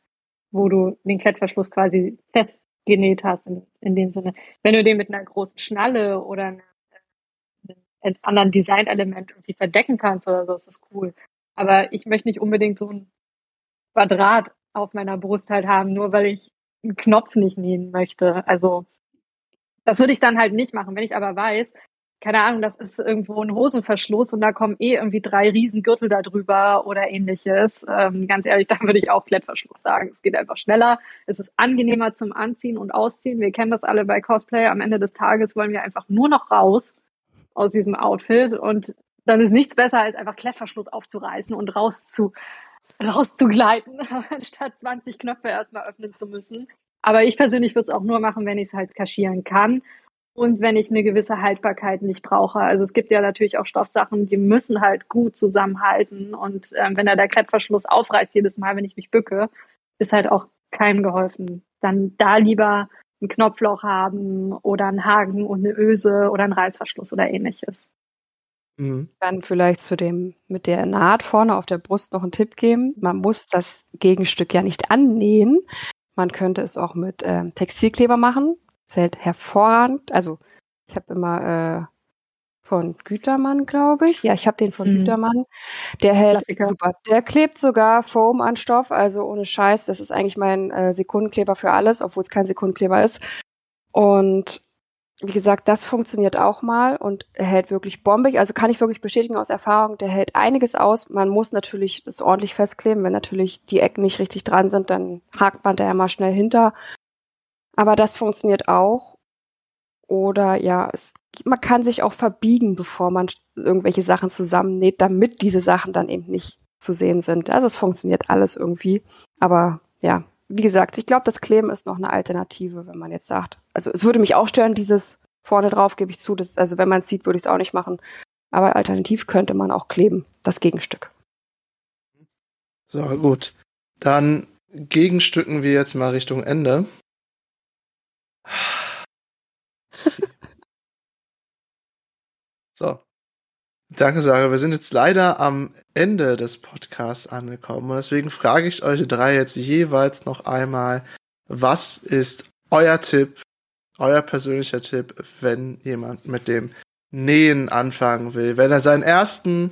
wo du den Klettverschluss quasi festgenäht hast, in, in dem Sinne. Wenn du den mit einer großen Schnalle oder einem anderen Designelement irgendwie verdecken kannst oder so, ist das cool. Aber ich möchte nicht unbedingt so ein Quadrat auf meiner Brust halt haben, nur weil ich einen Knopf nicht nähen möchte. Also das würde ich dann halt nicht machen. Wenn ich aber weiß, keine Ahnung, das ist irgendwo ein Hosenverschluss und da kommen eh irgendwie drei Riesengürtel da drüber oder ähnliches. Ähm, ganz ehrlich, dann würde ich auch Klettverschluss sagen. Es geht einfach schneller, es ist angenehmer zum Anziehen und Ausziehen. Wir kennen das alle bei Cosplay. Am Ende des Tages wollen wir einfach nur noch raus aus diesem Outfit und dann ist nichts besser, als einfach Klettverschluss aufzureißen und raus zu, rauszugleiten, anstatt 20 Knöpfe erstmal öffnen zu müssen. Aber ich persönlich würde es auch nur machen, wenn ich es halt kaschieren kann und wenn ich eine gewisse Haltbarkeit nicht brauche. Also es gibt ja natürlich auch Stoffsachen, die müssen halt gut zusammenhalten. Und ähm, wenn da der Klettverschluss aufreißt jedes Mal, wenn ich mich bücke, ist halt auch keinem geholfen. Dann da lieber ein Knopfloch haben oder einen Haken und eine Öse oder einen Reißverschluss oder ähnliches. Mhm. Dann vielleicht zu dem mit der Naht vorne auf der Brust noch einen Tipp geben. Man muss das Gegenstück ja nicht annähen. Man könnte es auch mit ähm, Textilkleber machen. Das hält hervorragend. Also ich habe immer äh, von Gütermann, glaube ich. Ja, ich habe den von mhm. Gütermann. Der hält Klassiker. super. Der klebt sogar Foam an Stoff, also ohne Scheiß. Das ist eigentlich mein äh, Sekundenkleber für alles, obwohl es kein Sekundenkleber ist. Und wie gesagt, das funktioniert auch mal und er hält wirklich bombig. Also kann ich wirklich bestätigen aus Erfahrung, der hält einiges aus. Man muss natürlich das ordentlich festkleben. Wenn natürlich die Ecken nicht richtig dran sind, dann hakt man da ja mal schnell hinter. Aber das funktioniert auch. Oder ja, es, man kann sich auch verbiegen, bevor man irgendwelche Sachen zusammennäht, damit diese Sachen dann eben nicht zu sehen sind. Also es funktioniert alles irgendwie. Aber ja, wie gesagt, ich glaube, das Kleben ist noch eine Alternative, wenn man jetzt sagt. Also es würde mich auch stören, dieses vorne drauf, gebe ich zu. Das, also wenn man es sieht, würde ich es auch nicht machen. Aber alternativ könnte man auch kleben, das Gegenstück. So, gut. Dann gegenstücken wir jetzt mal Richtung Ende. so. Danke, Sarah. Wir sind jetzt leider am Ende des Podcasts angekommen und deswegen frage ich euch drei jetzt jeweils noch einmal, was ist euer Tipp, euer persönlicher Tipp, wenn jemand mit dem Nähen anfangen will, wenn er seinen ersten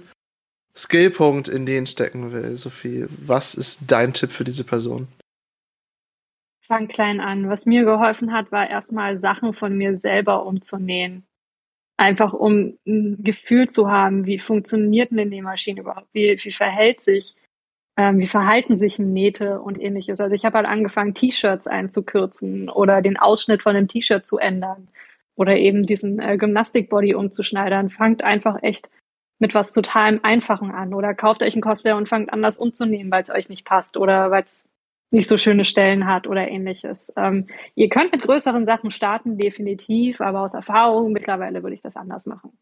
Skillpunkt in den stecken will, Sophie, was ist dein Tipp für diese Person? Fang klein an. Was mir geholfen hat, war erstmal Sachen von mir selber umzunähen. Einfach um ein Gefühl zu haben, wie funktioniert eine Nähmaschine überhaupt, wie, wie verhält sich, ähm, wie verhalten sich Nähte und ähnliches. Also ich habe halt angefangen, T-Shirts einzukürzen oder den Ausschnitt von einem T-Shirt zu ändern oder eben diesen äh, Gymnastikbody umzuschneidern. Fangt einfach echt mit was total Einfachen an oder kauft euch ein Cosplay und fangt an, das umzunehmen, weil es euch nicht passt oder weil es nicht so schöne Stellen hat oder ähnliches. Ähm, ihr könnt mit größeren Sachen starten, definitiv, aber aus Erfahrung mittlerweile würde ich das anders machen.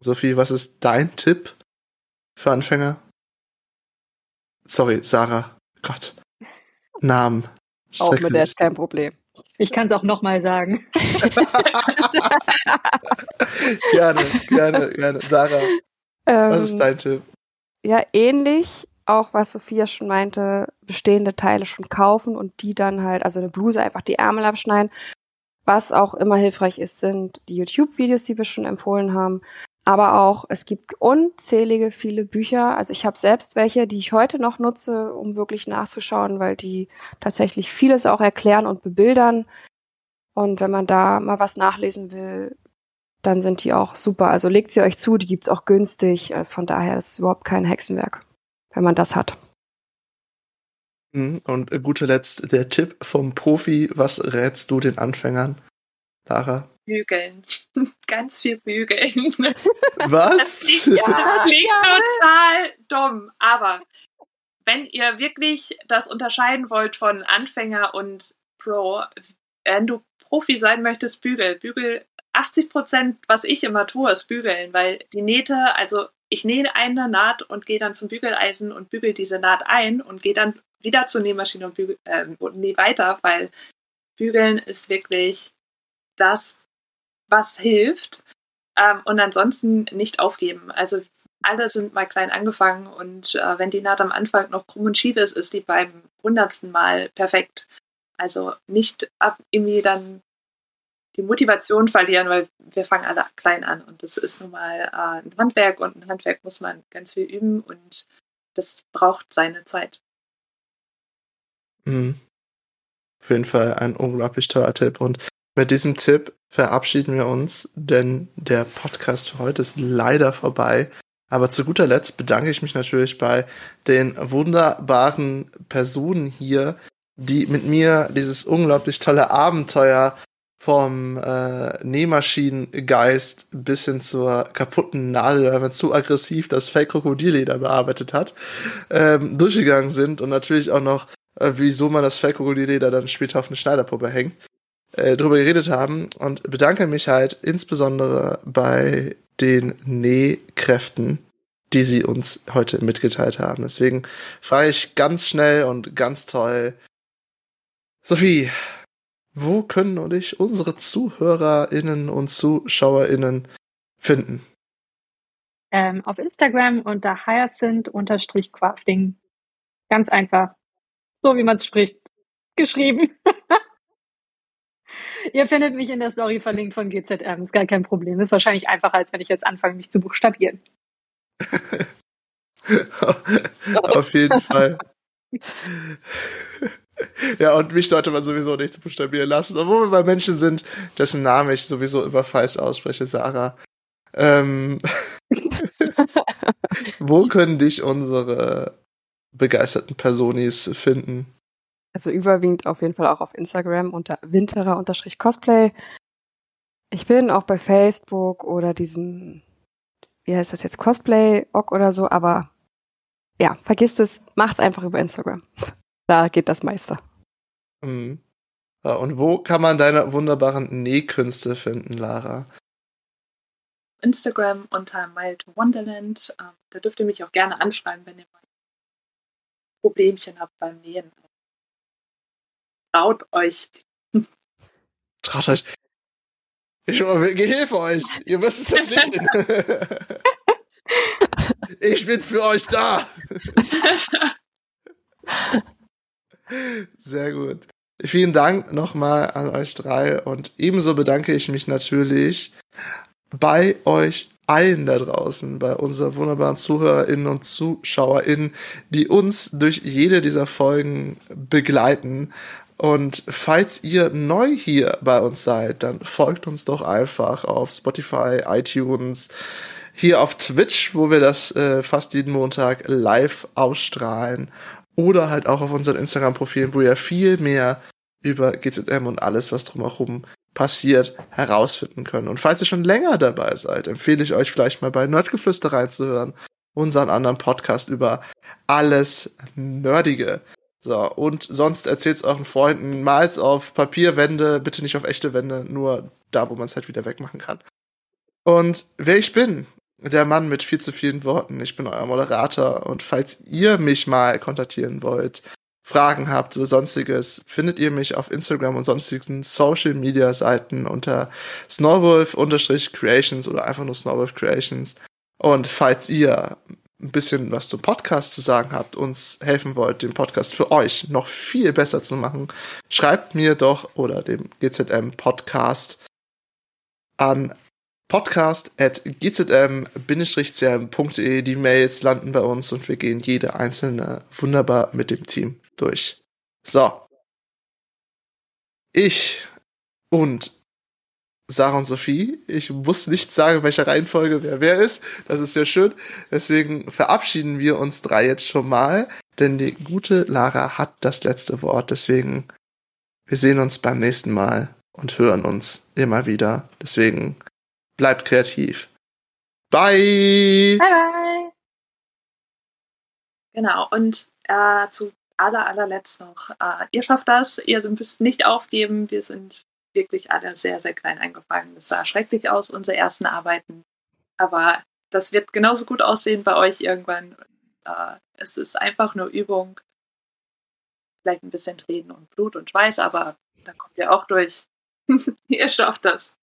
Sophie, was ist dein Tipp für Anfänger? Sorry, Sarah. Gott. Namen. Auch mit der ist kein Problem. Ich kann es auch nochmal sagen. gerne, gerne, gerne. Sarah, ähm, was ist ähm, dein Tipp? Ja, ähnlich auch, was Sophia schon meinte, bestehende Teile schon kaufen und die dann halt, also eine Bluse einfach die Ärmel abschneiden. Was auch immer hilfreich ist, sind die YouTube-Videos, die wir schon empfohlen haben. Aber auch, es gibt unzählige viele Bücher. Also ich habe selbst welche, die ich heute noch nutze, um wirklich nachzuschauen, weil die tatsächlich vieles auch erklären und bebildern. Und wenn man da mal was nachlesen will, dann sind die auch super. Also legt sie euch zu, die gibt's auch günstig. Also von daher ist es überhaupt kein Hexenwerk wenn man das hat. Mhm. Und guter Letzt der Tipp vom Profi. Was rätst du den Anfängern, Lara? bügeln. Ganz viel bügeln. Was? Das klingt, ja, das klingt total dumm. Aber wenn ihr wirklich das unterscheiden wollt von Anfänger und Pro, wenn du Profi sein möchtest, bügel. Bügel 80 Prozent, was ich immer tue, ist bügeln, weil die Nähte, also ich nähe eine Naht und gehe dann zum Bügeleisen und bügel diese Naht ein und gehe dann wieder zur Nähmaschine und, bügel, äh, nähe weiter, weil bügeln ist wirklich das, was hilft. Ähm, und ansonsten nicht aufgeben. Also alle sind mal klein angefangen und äh, wenn die Naht am Anfang noch krumm und schief ist, ist die beim hundertsten Mal perfekt. Also nicht ab irgendwie dann die Motivation verlieren, weil wir fangen alle klein an und das ist nun mal äh, ein Handwerk und ein Handwerk muss man ganz viel üben und das braucht seine Zeit. Mhm. Auf jeden Fall ein unglaublich toller Tipp und mit diesem Tipp verabschieden wir uns, denn der Podcast für heute ist leider vorbei. Aber zu guter Letzt bedanke ich mich natürlich bei den wunderbaren Personen hier, die mit mir dieses unglaublich tolle Abenteuer vom äh, Nähmaschinengeist bis hin zur kaputten Nadel, weil man zu aggressiv das Fake-Krokodilleder bearbeitet hat, ähm, durchgegangen sind und natürlich auch noch, äh, wieso man das Fake-Krokodilleder dann später auf eine Schneiderpuppe hängt, äh, drüber geredet haben und bedanke mich halt insbesondere bei den Nähkräften, die sie uns heute mitgeteilt haben. Deswegen frage ich ganz schnell und ganz toll, Sophie, wo können und ich unsere ZuhörerInnen und ZuschauerInnen finden? Ähm, auf Instagram unter hyacinth-crafting. Ganz einfach. So wie man es spricht. Geschrieben. Ihr findet mich in der Story verlinkt von GZM. Ist gar kein Problem. Ist wahrscheinlich einfacher, als wenn ich jetzt anfange, mich zu buchstabieren. Auf jeden Fall. Ja, und mich sollte man sowieso nicht buchstabieren lassen, obwohl wir bei Menschen sind, dessen Name ich sowieso immer falsch ausspreche, Sarah. Ähm, wo können dich unsere begeisterten Personis finden? Also überwiegend auf jeden Fall auch auf Instagram unter winterer-cosplay. Ich bin auch bei Facebook oder diesem, wie heißt das jetzt, Cosplay-Ock oder so, aber ja, vergisst es, macht's einfach über Instagram. Da geht das meiste. Mhm. Und wo kann man deine wunderbaren Nähkünste finden, Lara? Instagram unter Mild Wonderland. Ähm, da dürft ihr mich auch gerne anschreiben, wenn ihr mal Problemchen habt beim Nähen. Traut euch. Traut euch. Ich helfe euch. Ihr müsst es verstehen. ich bin für euch da. Sehr gut. Vielen Dank nochmal an euch drei und ebenso bedanke ich mich natürlich bei euch allen da draußen, bei unseren wunderbaren ZuhörerInnen und ZuschauerInnen, die uns durch jede dieser Folgen begleiten. Und falls ihr neu hier bei uns seid, dann folgt uns doch einfach auf Spotify, iTunes, hier auf Twitch, wo wir das äh, fast jeden Montag live ausstrahlen oder halt auch auf unseren Instagram-Profilen, wo ihr viel mehr über GZM und alles, was drumherum passiert, herausfinden können. Und falls ihr schon länger dabei seid, empfehle ich euch vielleicht mal bei Nerdgeflüster reinzuhören, unseren anderen Podcast über alles Nerdige. So, und sonst erzählt's euren Freunden, mal's auf Papierwände, bitte nicht auf echte Wände, nur da, wo man es halt wieder wegmachen kann. Und wer ich bin, der Mann mit viel zu vielen Worten. Ich bin euer Moderator und falls ihr mich mal kontaktieren wollt, Fragen habt oder sonstiges, findet ihr mich auf Instagram und sonstigen Social Media Seiten unter Snowwolf-Creations oder einfach nur Snowwolf Creations. Und falls ihr ein bisschen was zum Podcast zu sagen habt, uns helfen wollt, den Podcast für euch noch viel besser zu machen, schreibt mir doch oder dem GZM Podcast an podcast at gzm-cm.de. Die Mails landen bei uns und wir gehen jede einzelne wunderbar mit dem Team durch. So. Ich und Sarah und Sophie. Ich muss nicht sagen, welche Reihenfolge wer wer ist. Das ist ja schön. Deswegen verabschieden wir uns drei jetzt schon mal, denn die gute Lara hat das letzte Wort. Deswegen, wir sehen uns beim nächsten Mal. und hören uns immer wieder. Deswegen bleibt kreativ. Bye! Bye, bye! Genau, und äh, zu aller, allerletzt noch, äh, ihr schafft das, ihr müsst nicht aufgeben, wir sind wirklich alle sehr, sehr klein eingefangen. Es sah schrecklich aus, unsere ersten Arbeiten, aber das wird genauso gut aussehen bei euch irgendwann. Äh, es ist einfach nur Übung, vielleicht ein bisschen Tränen und Blut und Schweiß, aber da kommt ihr auch durch. ihr schafft das.